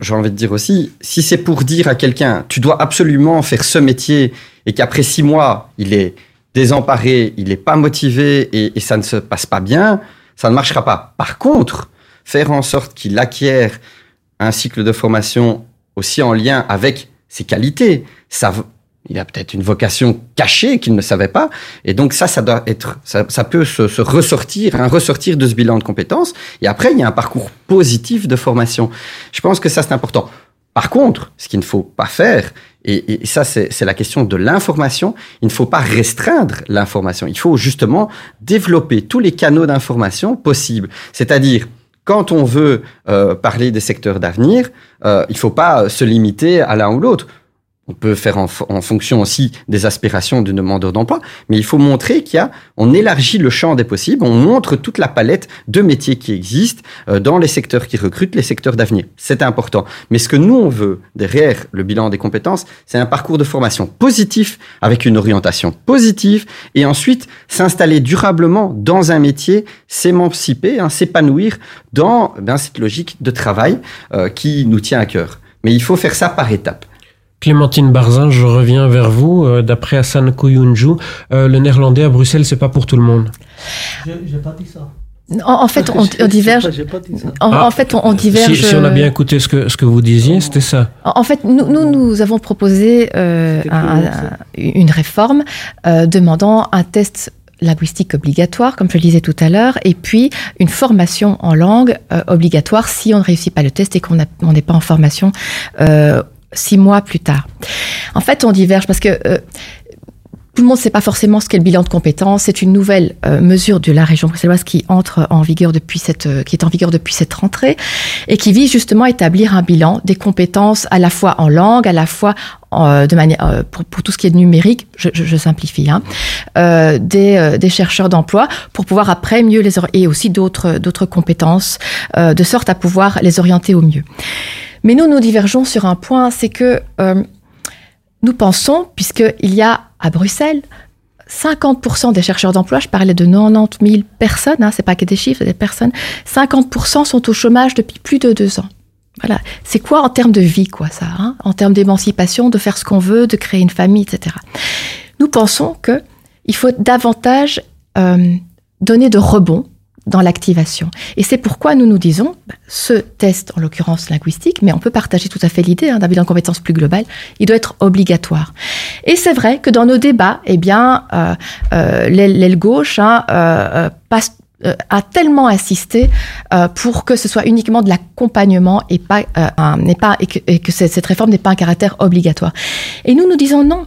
j'ai envie de dire aussi, si c'est pour dire à quelqu'un, tu dois absolument faire ce métier, et qu'après six mois, il est désemparé, il n'est pas motivé et, et ça ne se passe pas bien, ça ne marchera pas. Par contre, faire en sorte qu'il acquiert un cycle de formation aussi en lien avec ses qualités, ça, il a peut-être une vocation cachée qu'il ne savait pas, et donc ça, ça doit être, ça, peut se, ressortir, un ressortir de ce bilan de compétences. Et après, il y a un parcours positif de formation. Je pense que ça, c'est important. Par contre, ce qu'il ne faut pas faire, et, ça, c'est la question de l'information, il ne faut pas restreindre l'information. Il faut justement développer tous les canaux d'information possibles. C'est-à-dire, quand on veut euh, parler des secteurs d'avenir, euh, il ne faut pas se limiter à l'un ou l'autre. On peut faire en, fo- en fonction aussi des aspirations du demandeur d'emploi, mais il faut montrer qu'il y a, on élargit le champ des possibles, on montre toute la palette de métiers qui existent euh, dans les secteurs qui recrutent, les secteurs d'avenir. C'est important. Mais ce que nous, on veut derrière le bilan des compétences, c'est un parcours de formation positif avec une orientation positive et ensuite s'installer durablement dans un métier, s'émanciper, hein, s'épanouir dans ben, cette logique de travail euh, qui nous tient à cœur. Mais il faut faire ça par étapes. Clémentine Barzin, je reviens vers vous. Euh, D'après Hassan Koyunju, euh, le néerlandais à Bruxelles, c'est pas pour tout le monde. J'ai pas dit ça. En, en fait, on, on diverge. J'ai pas dit ça. En, Ah, en fait, on, on diverge. Si, si on a bien euh, écouté ce que, ce que vous disiez, c'était ça. En en fait, nous, nous, nous avons proposé euh, un- un- une réforme euh, demandant un test linguistique obligatoire, comme je le disais tout à l'heure, et puis une formation en langue euh, obligatoire si on ne réussit pas le test et qu'on n'est pas en formation euh, six mois plus tard. En fait, on diverge parce que euh, tout le monde ne sait pas forcément ce qu'est le bilan de compétences. C'est une nouvelle euh, mesure de la région bruxelloise qui entre en vigueur depuis cette, euh, qui est en vigueur depuis cette rentrée et qui vise justement à établir un bilan des compétences à la fois en langue, à la fois euh, de manière euh, pour, pour tout ce qui est numérique, je, je, je simplifie, hein, euh, des, euh, des chercheurs d'emploi pour pouvoir après mieux les et aussi d'autres d'autres compétences de sorte à pouvoir les orienter au mieux. Mais nous nous divergeons sur un point, c'est que euh, nous pensons, puisqu'il y a à Bruxelles 50% des chercheurs d'emploi, je parlais de 90 000 personnes, hein, c'est pas que des chiffres, c'est des personnes, 50% sont au chômage depuis plus de deux ans. Voilà, c'est quoi en termes de vie, quoi, ça, hein en termes d'émancipation, de faire ce qu'on veut, de créer une famille, etc. Nous pensons que il faut davantage euh, donner de rebond dans l'activation. Et c'est pourquoi nous nous disons, bah, ce test, en l'occurrence linguistique, mais on peut partager tout à fait l'idée hein, d'un bilan de compétences plus global, il doit être obligatoire. Et c'est vrai que dans nos débats, eh bien, euh, euh, l'aile gauche hein, euh, a tellement insisté pour que ce soit uniquement de l'accompagnement et pas, pas et que, et que cette réforme n'est pas un caractère obligatoire. Et nous nous disons non.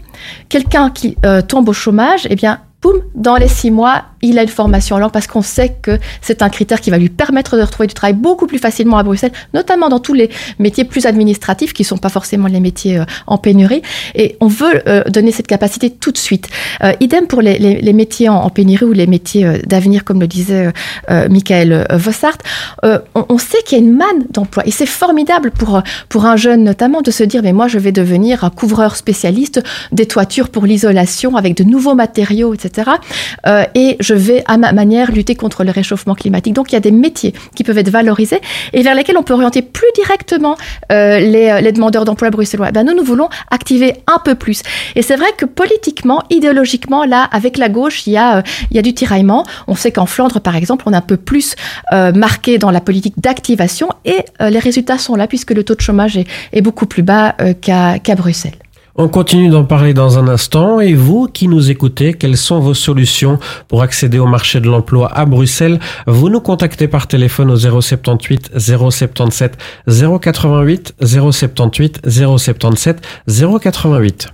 Quelqu'un qui tombe au chômage, eh bien, boum, dans les six mois, il a une formation en langue parce qu'on sait que c'est un critère qui va lui permettre de retrouver du travail beaucoup plus facilement à Bruxelles, notamment dans tous les métiers plus administratifs qui ne sont pas forcément les métiers euh, en pénurie. Et on veut euh, donner cette capacité tout de suite. Euh, idem pour les, métiers en, pénurie ou les métiers d'avenir, comme le disait Michael Vossart. On, sait qu'il y a une manne d'emploi et c'est formidable pour, pour un jeune notamment de se dire mais moi je vais devenir un couvreur spécialiste des toitures pour l'isolation avec de nouveaux matériaux, etc. Et je vais à ma manière lutter contre le réchauffement climatique. Donc il y a des métiers qui peuvent être valorisés et vers lesquels on peut orienter plus directement euh, les, les demandeurs d'emploi bruxellois. Ben, nous, nous voulons activer un peu plus. Et c'est vrai que politiquement, idéologiquement, là, avec la gauche, il y a, euh, il y a du tiraillement. On sait qu'en Flandre, par exemple, on est un peu plus euh, marqué dans la politique d'activation et euh, les résultats sont là puisque le taux de chômage est, beaucoup plus bas euh, qu'à Bruxelles. On continue d'en parler dans un instant. Et vous qui nous écoutez, quelles sont vos solutions pour accéder au marché de l'emploi à Bruxelles? Vous nous contactez par téléphone au 078 077 088 078 077 088.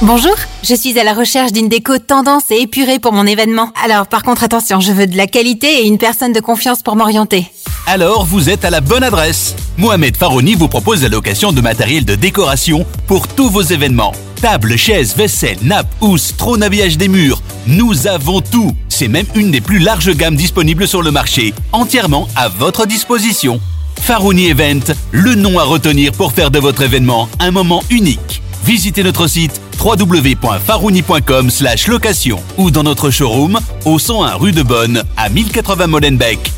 Bonjour, je suis à la recherche d'une déco tendance et épurée pour mon événement. Alors par contre attention, je veux de la qualité et une personne de confiance pour m'orienter. Alors vous êtes à la bonne adresse. Mohamed Farouni vous propose la location de matériel de décoration pour tous vos événements. Tables, chaises, vaisselle, nappes, housses, trône habillage des murs. Nous avons tout. C'est même une des plus larges gammes disponibles sur le marché, entièrement à votre disposition. Farouni Event, le nom à retenir pour faire de votre événement un moment unique. Visitez notre site www.farouni.com location ou dans notre showroom au 101 rue de Bonne à 1080 Molenbeek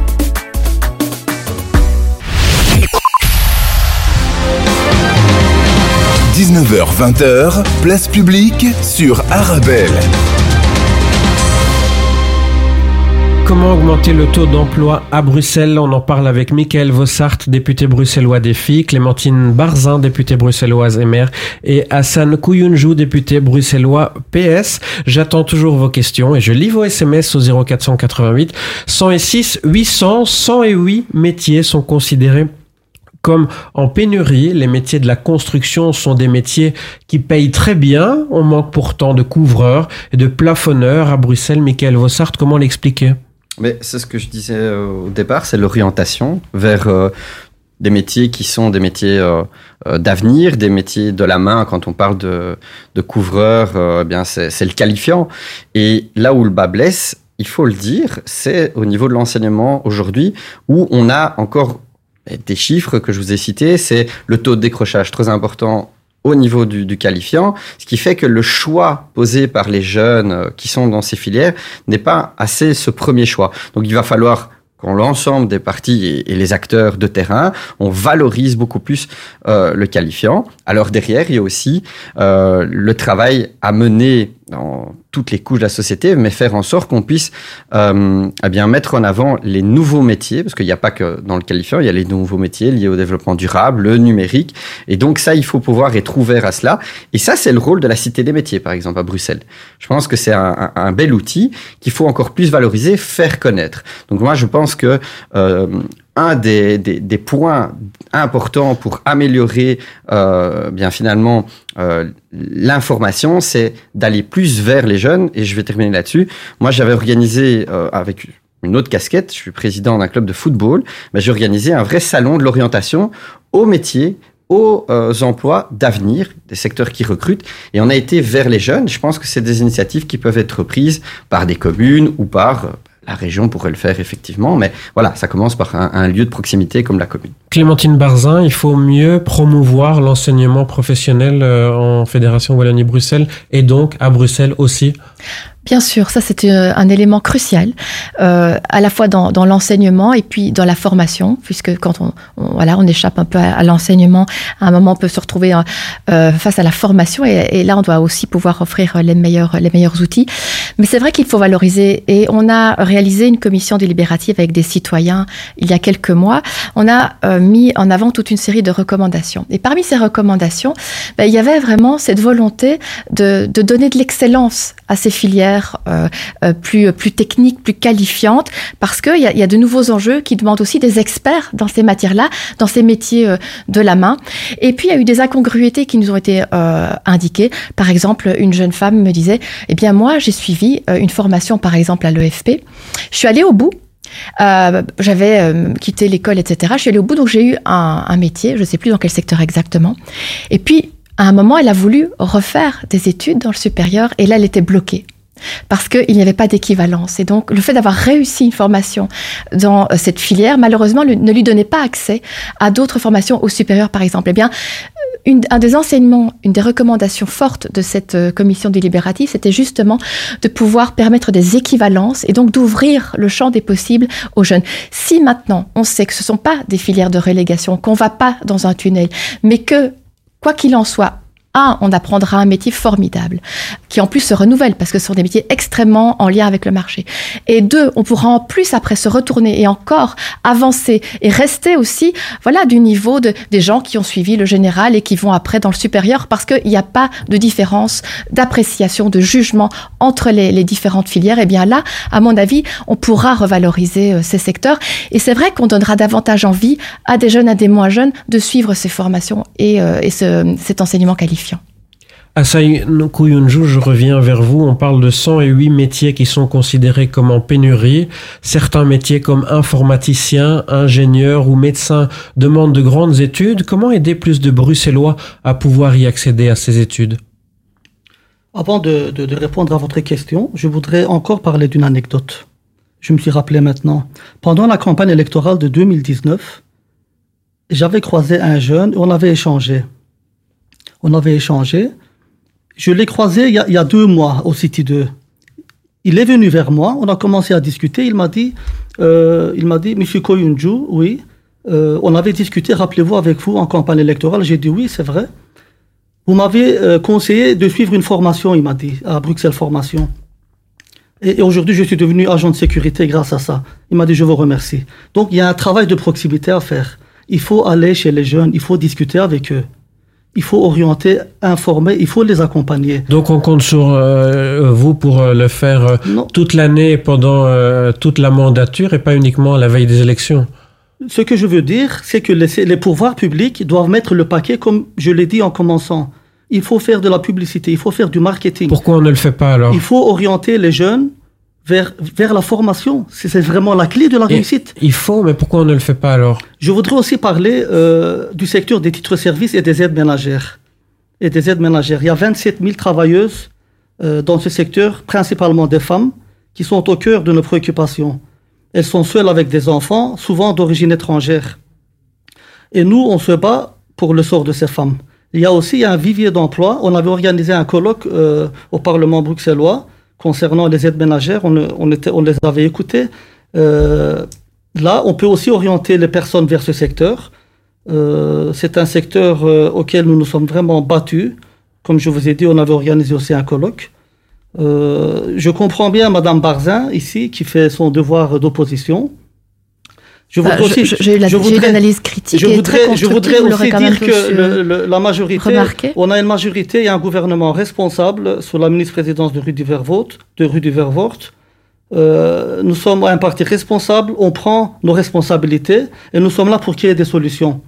– 19h-20h, place publique sur Arabelle. Comment augmenter le taux d'emploi à Bruxelles? On en parle avec Michael Vossart, député bruxellois des filles, Clémentine Barzin, députée bruxelloise MR, et Hassan Kouyunjou, député bruxellois PS. J'attends toujours vos questions et je lis vos SMS au 0488 106 800 108 métiers sont considérés comme en pénurie. Les métiers de la construction sont des métiers qui payent très bien. On manque pourtant de couvreurs et de plafonneurs à Bruxelles. Michael Vossart, comment l'expliquer? Mais c'est ce que je disais euh, au départ, c'est l'orientation vers euh, des métiers qui sont des métiers euh, d'avenir, des métiers de la main. Quand on parle de, de eh bien c'est le qualifiant. Et là où le bas blesse, il faut le dire, c'est au niveau de l'enseignement aujourd'hui où on a encore des chiffres que je vous ai cités. C'est le taux de décrochage très important au niveau du, du, qualifiant, ce qui fait que le choix posé par les jeunes euh, qui sont dans ces filières n'est pas assez ce premier choix. Donc il va falloir quand l'ensemble des parties et, et, les acteurs de terrain, on valorise beaucoup plus euh, le qualifiant. Alors derrière, il y a aussi euh, le travail à mener dans toutes les couches de la société, mais faire en sorte qu'on puisse euh, eh bien mettre en avant les nouveaux métiers, parce qu'il n'y a pas que dans le qualifiant, il y a les nouveaux métiers liés au développement durable, le numérique, et donc ça, il faut pouvoir être ouvert à cela. Et ça, c'est le rôle de la Cité des métiers, par exemple, à Bruxelles. Je pense que c'est un, bel outil qu'il faut encore plus valoriser, faire connaître. Donc moi, je pense que euh, un des, points importants pour améliorer euh, bien finalement euh, l'information, c'est d'aller plus vers les jeunes. Et je vais terminer là-dessus. Moi, j'avais organisé euh, avec une autre casquette, je suis président d'un club de football, j'ai organisé un vrai salon de l'orientation aux métiers aux emplois d'avenir, des secteurs qui recrutent. Et on a été vers les jeunes. Je pense que c'est des initiatives qui peuvent être prises par des communes ou par la région pourrait le faire effectivement, mais voilà, ça commence par un, lieu de proximité comme la commune. Clémentine Barzin, il faut mieux promouvoir l'enseignement professionnel en Fédération Wallonie-Bruxelles et donc à Bruxelles aussi Bien sûr, ça c'est euh, un élément crucial, euh, à la fois dans, dans l'enseignement et puis dans la formation, puisque quand on, voilà, on échappe un peu à, à l'enseignement, à un moment on peut se retrouver euh, face à la formation et, et là on doit aussi pouvoir offrir les meilleurs, les meilleurs outils. Mais c'est vrai qu'il faut valoriser et on a réalisé une commission délibérative avec des citoyens il y a quelques mois. On a euh, mis en avant toute une série de recommandations. Et parmi ces recommandations, ben, il y avait vraiment cette volonté de, de donner de l'excellence à ces filières euh, euh, plus, plus techniques, plus qualifiantes, parce qu'il y, a- y a de nouveaux enjeux qui demandent aussi des experts dans ces matières-là, dans ces métiers euh, de la main. Et puis, il y a eu des incongruités qui nous ont été euh, indiquées. Par exemple, une jeune femme me disait, eh bien, moi, j'ai suivi euh, une formation, par exemple, à l'EFP. Je suis allée au bout. Euh, j'avais euh, quitté l'école, etc. Je suis allée au bout, donc j'ai eu un métier, je ne sais plus dans quel secteur exactement. Et puis, à un moment, elle a voulu refaire des études dans le supérieur, et là, elle était bloquée. Parce qu'il n'y avait pas d'équivalence. Et donc, le fait d'avoir réussi une formation dans euh, cette filière, malheureusement, ne lui donnait pas accès à d'autres formations au supérieur, par exemple. Eh bien, un des enseignements, une des recommandations fortes de cette euh, commission délibérative, c'était justement de pouvoir permettre des équivalences et donc d'ouvrir le champ des possibles aux jeunes. Si maintenant on sait que ce ne sont pas des filières de relégation, qu'on ne va pas dans un tunnel, mais que, quoi qu'il en soit, un, on apprendra un métier formidable, qui en plus se renouvelle, parce que ce sont des métiers extrêmement en lien avec le marché. Et deux, on pourra en plus après se retourner et encore avancer et rester aussi, voilà, du niveau de, des gens qui ont suivi le général et qui vont après dans le supérieur, parce qu'il n'y a pas de différence d'appréciation, de jugement entre les, les différentes filières. Et bien là, à mon avis, on pourra revaloriser euh, ces secteurs. Et c'est vrai qu'on donnera davantage envie à des jeunes, à des moins jeunes, de suivre ces formations et, euh, et ce- cet enseignement qualifiant. Asai Nkuyunju, je reviens vers vous. On parle de 108 métiers qui sont considérés comme en pénurie. Certains métiers comme informaticien, ingénieur ou médecin demandent de grandes études. Comment aider plus de Bruxellois à pouvoir y accéder à ces études? Avant de, de- de répondre à votre question, je voudrais encore parler d'une anecdote. Je me suis rappelé maintenant. Pendant la campagne électorale de 2019, j'avais croisé un jeune et on avait échangé. On avait échangé. Je l'ai croisé il y, a, deux mois au City 2. Il est venu vers moi, on a commencé à discuter. Il m'a dit, euh, il m'a dit, Monsieur Koyunju, oui, euh, on avait discuté, rappelez-vous, avec vous en campagne électorale. J'ai dit oui, c'est vrai. Vous m'avez euh, conseillé de suivre une formation, il m'a dit, à Bruxelles Formation. Et aujourd'hui, je suis devenu agent de sécurité grâce à ça. Il m'a dit, je vous remercie. Donc, il y a un travail de proximité à faire. Il faut aller chez les jeunes, il faut discuter avec eux. Il faut orienter, informer, il faut les accompagner. Donc on compte sur euh, vous pour euh, le faire euh, toute l'année pendant euh, toute la mandature et pas uniquement à la veille des élections. Ce que je veux dire, c'est que les, les pouvoirs publics doivent mettre le paquet, comme je l'ai dit en commençant. Il faut faire de la publicité, il faut faire du marketing. Pourquoi on ne le fait pas alors? Il faut orienter les jeunes vers, vers la formation. C'est vraiment la clé de la Et- réussite. Il faut, mais pourquoi on ne le fait pas alors? Je voudrais aussi parler euh, du secteur des titres-services et des aides ménagères. Et des aides ménagères. Il y a 27 000 travailleuses euh, dans ce secteur, principalement des femmes, qui sont au cœur de nos préoccupations. Elles sont seules avec des enfants, souvent d'origine étrangère. Et nous, on se bat pour le sort de ces femmes. Il y a aussi un vivier d'emploi. On avait organisé un colloque euh, au Parlement bruxellois concernant les aides ménagères. On, on était, on les avait écoutées. Euh, là, on peut aussi orienter les personnes vers ce secteur. Euh, c'est un secteur euh, auquel nous nous sommes vraiment battus. Comme je vous ai dit, on avait organisé aussi un colloque. Euh, je comprends bien Madame Barzin ici qui fait son devoir d'opposition. Je voudrais aussi- j'ai eu l'analyse critique je et très je constructive, voudrais aussi dire que le- le- la majorité, remarqué. on a une majorité et un gouvernement responsable sous la ministre-présidence de Rudy Vervoort, de Rudy Vervoort. Euh, nous sommes un parti responsable, on prend nos responsabilités et nous sommes là pour qu'il y ait des solutions.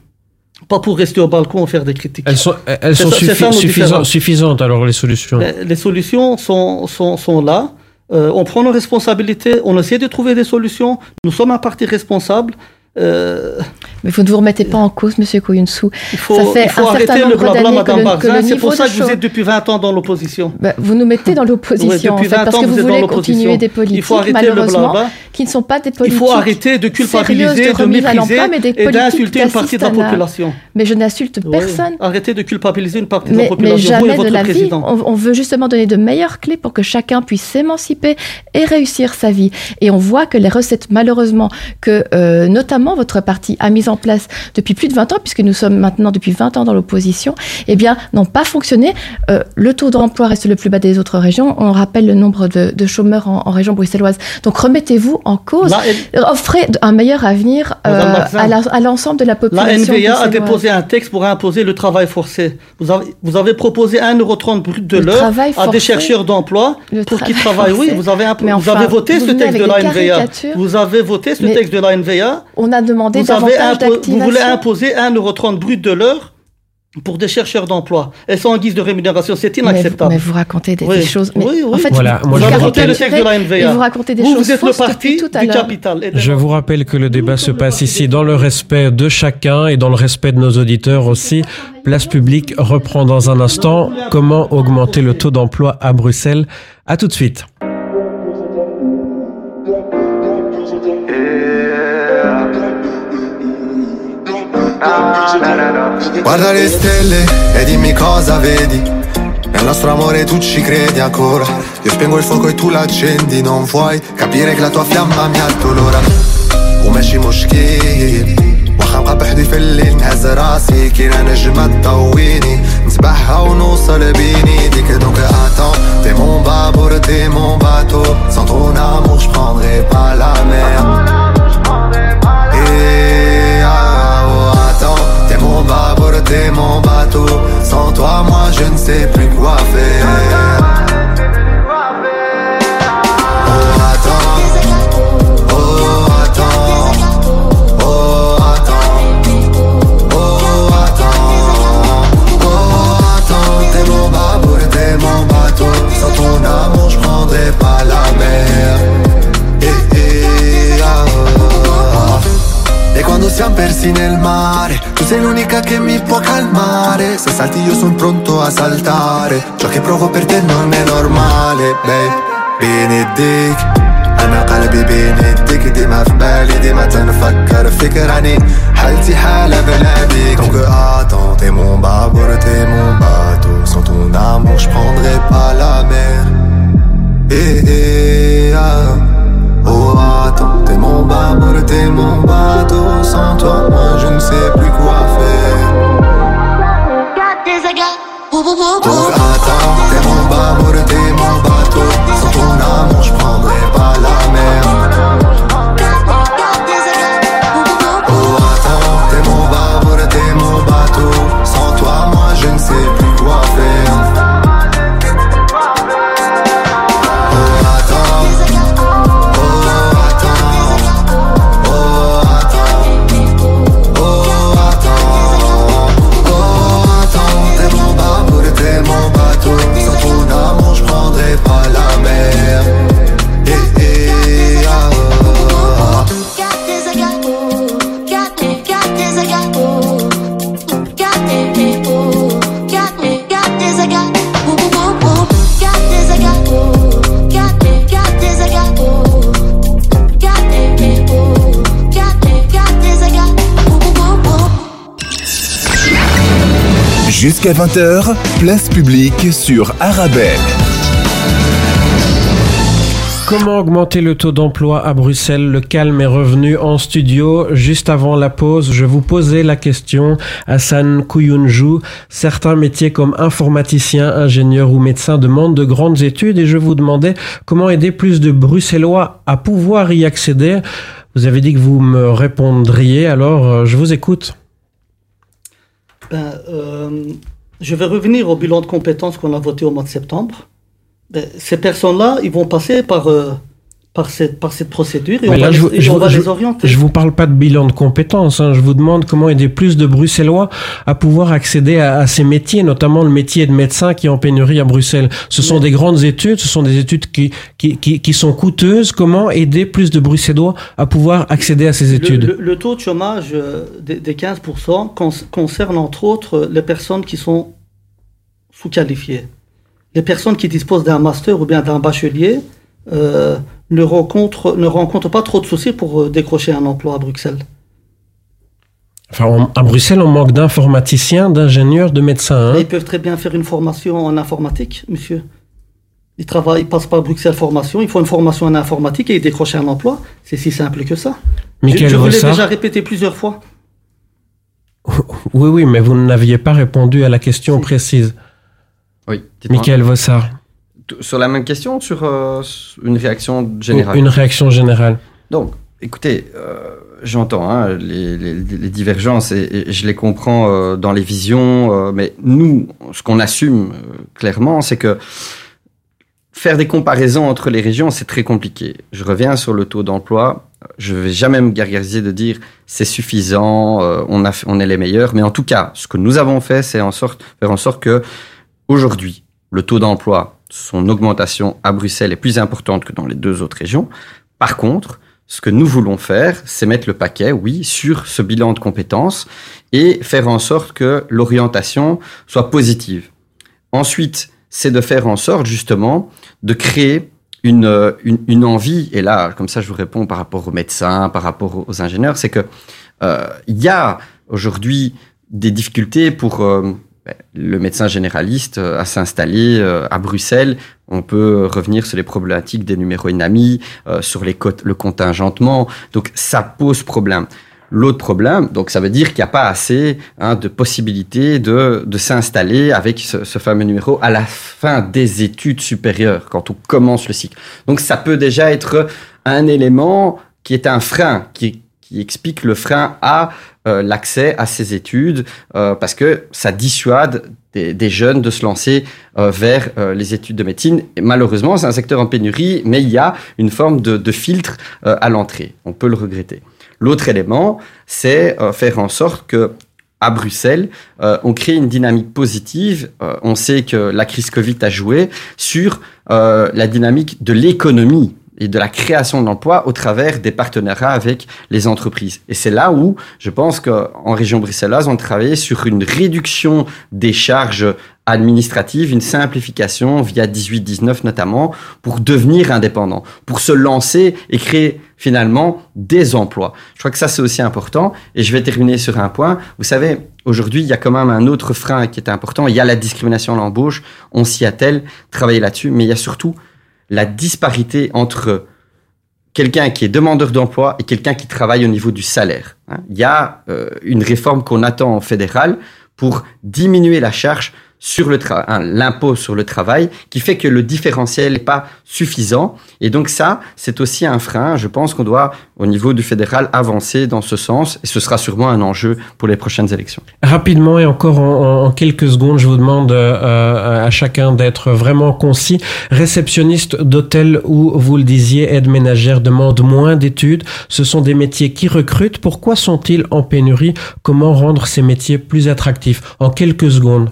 Pas pour rester au balcon et faire des critiques. Elles sont, elles ça- suffi- suffisantes, suffisantes alors les solutions. Les, les solutions sont, sont, sont là. Euh, on prend nos responsabilités, on essaie de trouver des solutions. Nous sommes un parti responsable. Euh, Mais vous ne vous remettez pas en cause, Monsieur Koyunsou. il faut, ça fait il faut un certain arrêter le nombre blabla, le, Barzin. C'est pour ça de que vous êtes depuis 20 ans dans l'opposition. Bah, vous nous mettez dans l'opposition, Ouais, en depuis fait, 20 parce que vous voulez continuer des Il politiques, malheureusement, blabla. qui ne sont pas des Il politiques faut arrêter de culpabiliser, de à mépriser mais et d'insulter une partie de la population. Mais je n'insulte personne. Arrêtez de culpabiliser une partie de Mais, la mais population. Vous et jamais de la vie. On, veut justement donner de meilleures clés pour que chacun puisse s'émanciper et réussir sa vie. Et on voit que les recettes, malheureusement, que euh, notamment votre parti a mis en place depuis plus de 20 ans, puisque nous sommes maintenant depuis 20 ans dans l'opposition, eh bien, n'ont pas fonctionné. Euh, le taux d'emploi reste le plus bas des autres régions. On rappelle le nombre de, de chômeurs en, en région bruxelloise. Donc remettez-vous en cause. Offrez un meilleur avenir euh, à la- l'ensemble de la La population. NVA a déposé un texte pour imposer le travail forcé. Vous avez, vous avez proposé 1,30€ brut de l'heure à des forcé chercheurs d'emploi pour qu'ils travail travaillent. Oui, forcé. vous avez, vous enfin, avez voté vous ce texte de la des NVA. Vous avez voté ce texte de la NVA. A demandé Vous, avez davantage impo- vous voulez d'activation. imposer 1,30€ brut de l'heure pour des chercheurs d'emploi. Et ça en guise de rémunération, c'est inacceptable. mais vous racontez des, Oui. des choses. Mais Oui, oui. En fait, Voilà, vous, moi, vous le texte de la NVA. Et vous racontez des vous, choses vous êtes le fausses parti depuis tout à du capital. Je vous rappelle que le débat se passe ici dans le respect de chacun et dans le respect de nos auditeurs aussi. Place publique reprend dans un instant comment augmenter le taux d'emploi à Bruxelles? À tout de suite. Guarda le stelle e dimmi cosa vedi. Nel nostro amore tu ci credi ancora. Io spengo il fuoco e tu l'accendi. Non vuoi capire che la tua fiamma mi addolora. وماشي مشكل واخا مقبح في الليل نهز راسي كي انا نجمة تضويني نسبحها ونوصل بيني ديك donc attends T'es mon babour, t'es mon bateau Sans ton amour je prendrai pas la mer T'es mon bateau Sans toi moi je ne sais plus quoi faire. Siamo persi nel mare Tu sei l'unica che mi può calmare Se salti io sono pronto a saltare Ciò che provo per te non è normale Babe, بنديك أنا قلبي بنديك ديما في بالي ديما تنفكر فيك راني حالتي حالة بلا بيك Donc attends, t'es mon babour, t'es mon bateau Sans ton amour, je prendrai pas la mer mon t'es mon bateau. Sans toi, moi je ne sais plus quoi faire. Donc attends, t'es mon t'es mon bateau. Sans ton amour, je prendrai pas la mer Jusqu'à 20h, place publique sur Arabelle. Comment augmenter le taux d'emploi à Bruxelles? Le calme est revenu en studio. Juste avant la pause, je vous posais la question, Hassan Kouyunjou. Certains métiers comme informaticien, ingénieur ou médecin demandent de grandes études et je vous demandais comment aider plus de Bruxellois à pouvoir y accéder. Vous avez dit que vous me répondriez, alors euh, je vous écoute. Ben, euh, je vais revenir au bilan de compétences qu'on a voté au mois de septembre. Ben, ces personnes-là, ils vont passer par, euh, par cette, par cette procédure et on va, je, les, je on vous- va je- les orienter. je vous parle pas de bilan de compétences. hein. Je vous demande comment aider plus de Bruxellois à pouvoir accéder à, à ces métiers, notamment le métier de médecin qui est en pénurie à Bruxelles. Ce sont des grandes études, ce sont des études qui, qui, qui, qui sont coûteuses. Comment aider plus de Bruxellois à pouvoir accéder à ces études Le, le taux de chômage euh, des, des 15% cons- concerne entre autres les personnes qui sont sous-qualifiées. Les personnes qui disposent d'un master ou bien d'un bachelier euh, ne, rencontrent, ne rencontrent pas trop de soucis pour euh, décrocher un emploi à Bruxelles. Enfin, on- à Bruxelles, on manque d'informaticiens, d'ingénieurs, de médecins. hein. Ils peuvent très bien faire une formation en informatique, monsieur. Ils travaillent, ils passent par Bruxelles Formation, ils font une formation en informatique et ils décrochent un emploi. C'est si simple que ça. Michael je je vous l'ai déjà répété plusieurs fois. Oui, oui, mais vous n'aviez pas répondu à la question précise. Oui, dites-moi. Michael Vossard. Sur la même question, sur euh, une réaction générale? Une réaction générale. Donc, écoutez, euh, j'entends hein, les, les- les divergences et, et je les comprends euh, dans les visions, mais nous, ce qu'on assume clairement, c'est que faire des comparaisons entre les régions, c'est très compliqué. Je reviens sur le taux d'emploi. Je vais jamais me gargariser de dire c'est suffisant, on, a, fait- on est les meilleurs, mais en tout cas, ce que nous avons fait, c'est en sorte, faire en sorte que aujourd'hui, le taux d'emploi, son augmentation à Bruxelles est plus importante que dans les deux autres régions. Par contre, ce que nous voulons faire, c'est mettre le paquet, oui, sur ce bilan de compétences et faire en sorte que l'orientation soit positive. Ensuite, c'est de faire en sorte justement de créer une, une, envie, et là, comme ça je vous réponds par rapport aux médecins, par rapport aux ingénieurs, c'est que euh, y a aujourd'hui des difficultés pour euh, le médecin généraliste euh, à s'installer euh, à Bruxelles. On peut revenir sur les problématiques des numéros inamis, euh, sur les le contingentement. Donc ça pose problème. L'autre problème, donc ça veut dire qu'il n'y a pas assez hein, de possibilités de, de s'installer avec ce, ce fameux numéro à la fin des études supérieures, quand on commence le cycle. Donc ça peut déjà être un élément qui est un frein, qui, qui explique le frein à l'accès à ces études, euh, parce que ça dissuade des, jeunes de se lancer euh, vers euh, les études de médecine. Malheureusement, c'est un secteur en pénurie, mais il y a une forme de, filtre euh, à l'entrée. On peut le regretter. L'autre élément, c'est euh, faire en sorte que à Bruxelles, euh, on crée une dynamique positive. Euh, on sait que la crise Covid a joué sur euh, la dynamique de l'économie et de la création d'emplois au travers des partenariats avec les entreprises. Et c'est là où je pense qu'en région bruxelloise, on travaille sur une réduction des charges administratives, une simplification via 18-19 notamment, pour devenir indépendant, pour se lancer et créer finalement des emplois. Je crois que ça c'est aussi important. Et je vais terminer sur un point. Vous savez, aujourd'hui, il y a quand même un autre frein qui est important. Il y a la discrimination à l'embauche. On s'y attelle, travailler là-dessus. Mais il y a surtout la disparité entre quelqu'un qui est demandeur d'emploi et quelqu'un qui travaille au niveau du salaire. hein. Il y a euh, une réforme qu'on attend en fédéral pour diminuer la charge sur le travail, l'impôt sur le travail, qui fait que le différentiel n'est pas suffisant. Et donc ça, c'est aussi un frein. Je pense qu'on doit, au niveau du fédéral, avancer dans ce sens. Et ce sera sûrement un enjeu pour les prochaines élections. Rapidement et encore en, quelques secondes, je vous demande euh, à chacun d'être vraiment concis. Réceptionniste d'hôtel ou vous le disiez, aide ménagère demande moins d'études. Ce sont des métiers qui recrutent. Pourquoi sont-ils en pénurie? Comment rendre ces métiers plus attractifs? En quelques secondes.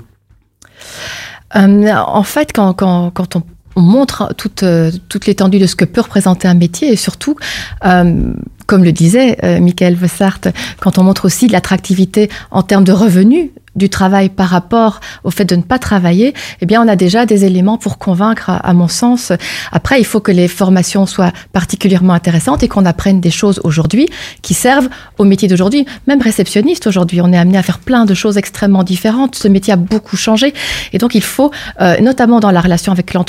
Euh, en fait, quand, on, on montre toute, euh, toute l'étendue de ce que peut représenter un métier et surtout, euh, comme le disait Michael Vessart, quand on montre aussi de l'attractivité en termes de revenus du travail par rapport au fait de ne pas travailler, eh bien, on a déjà des éléments pour convaincre, à, mon sens. Après, il faut que les formations soient particulièrement intéressantes et qu'on apprenne des choses aujourd'hui qui servent au métier d'aujourd'hui. Même réceptionniste aujourd'hui, on est amené à faire plein de choses extrêmement différentes. Ce métier a beaucoup changé et donc il faut, euh, notamment dans la relation avec l'entreprise,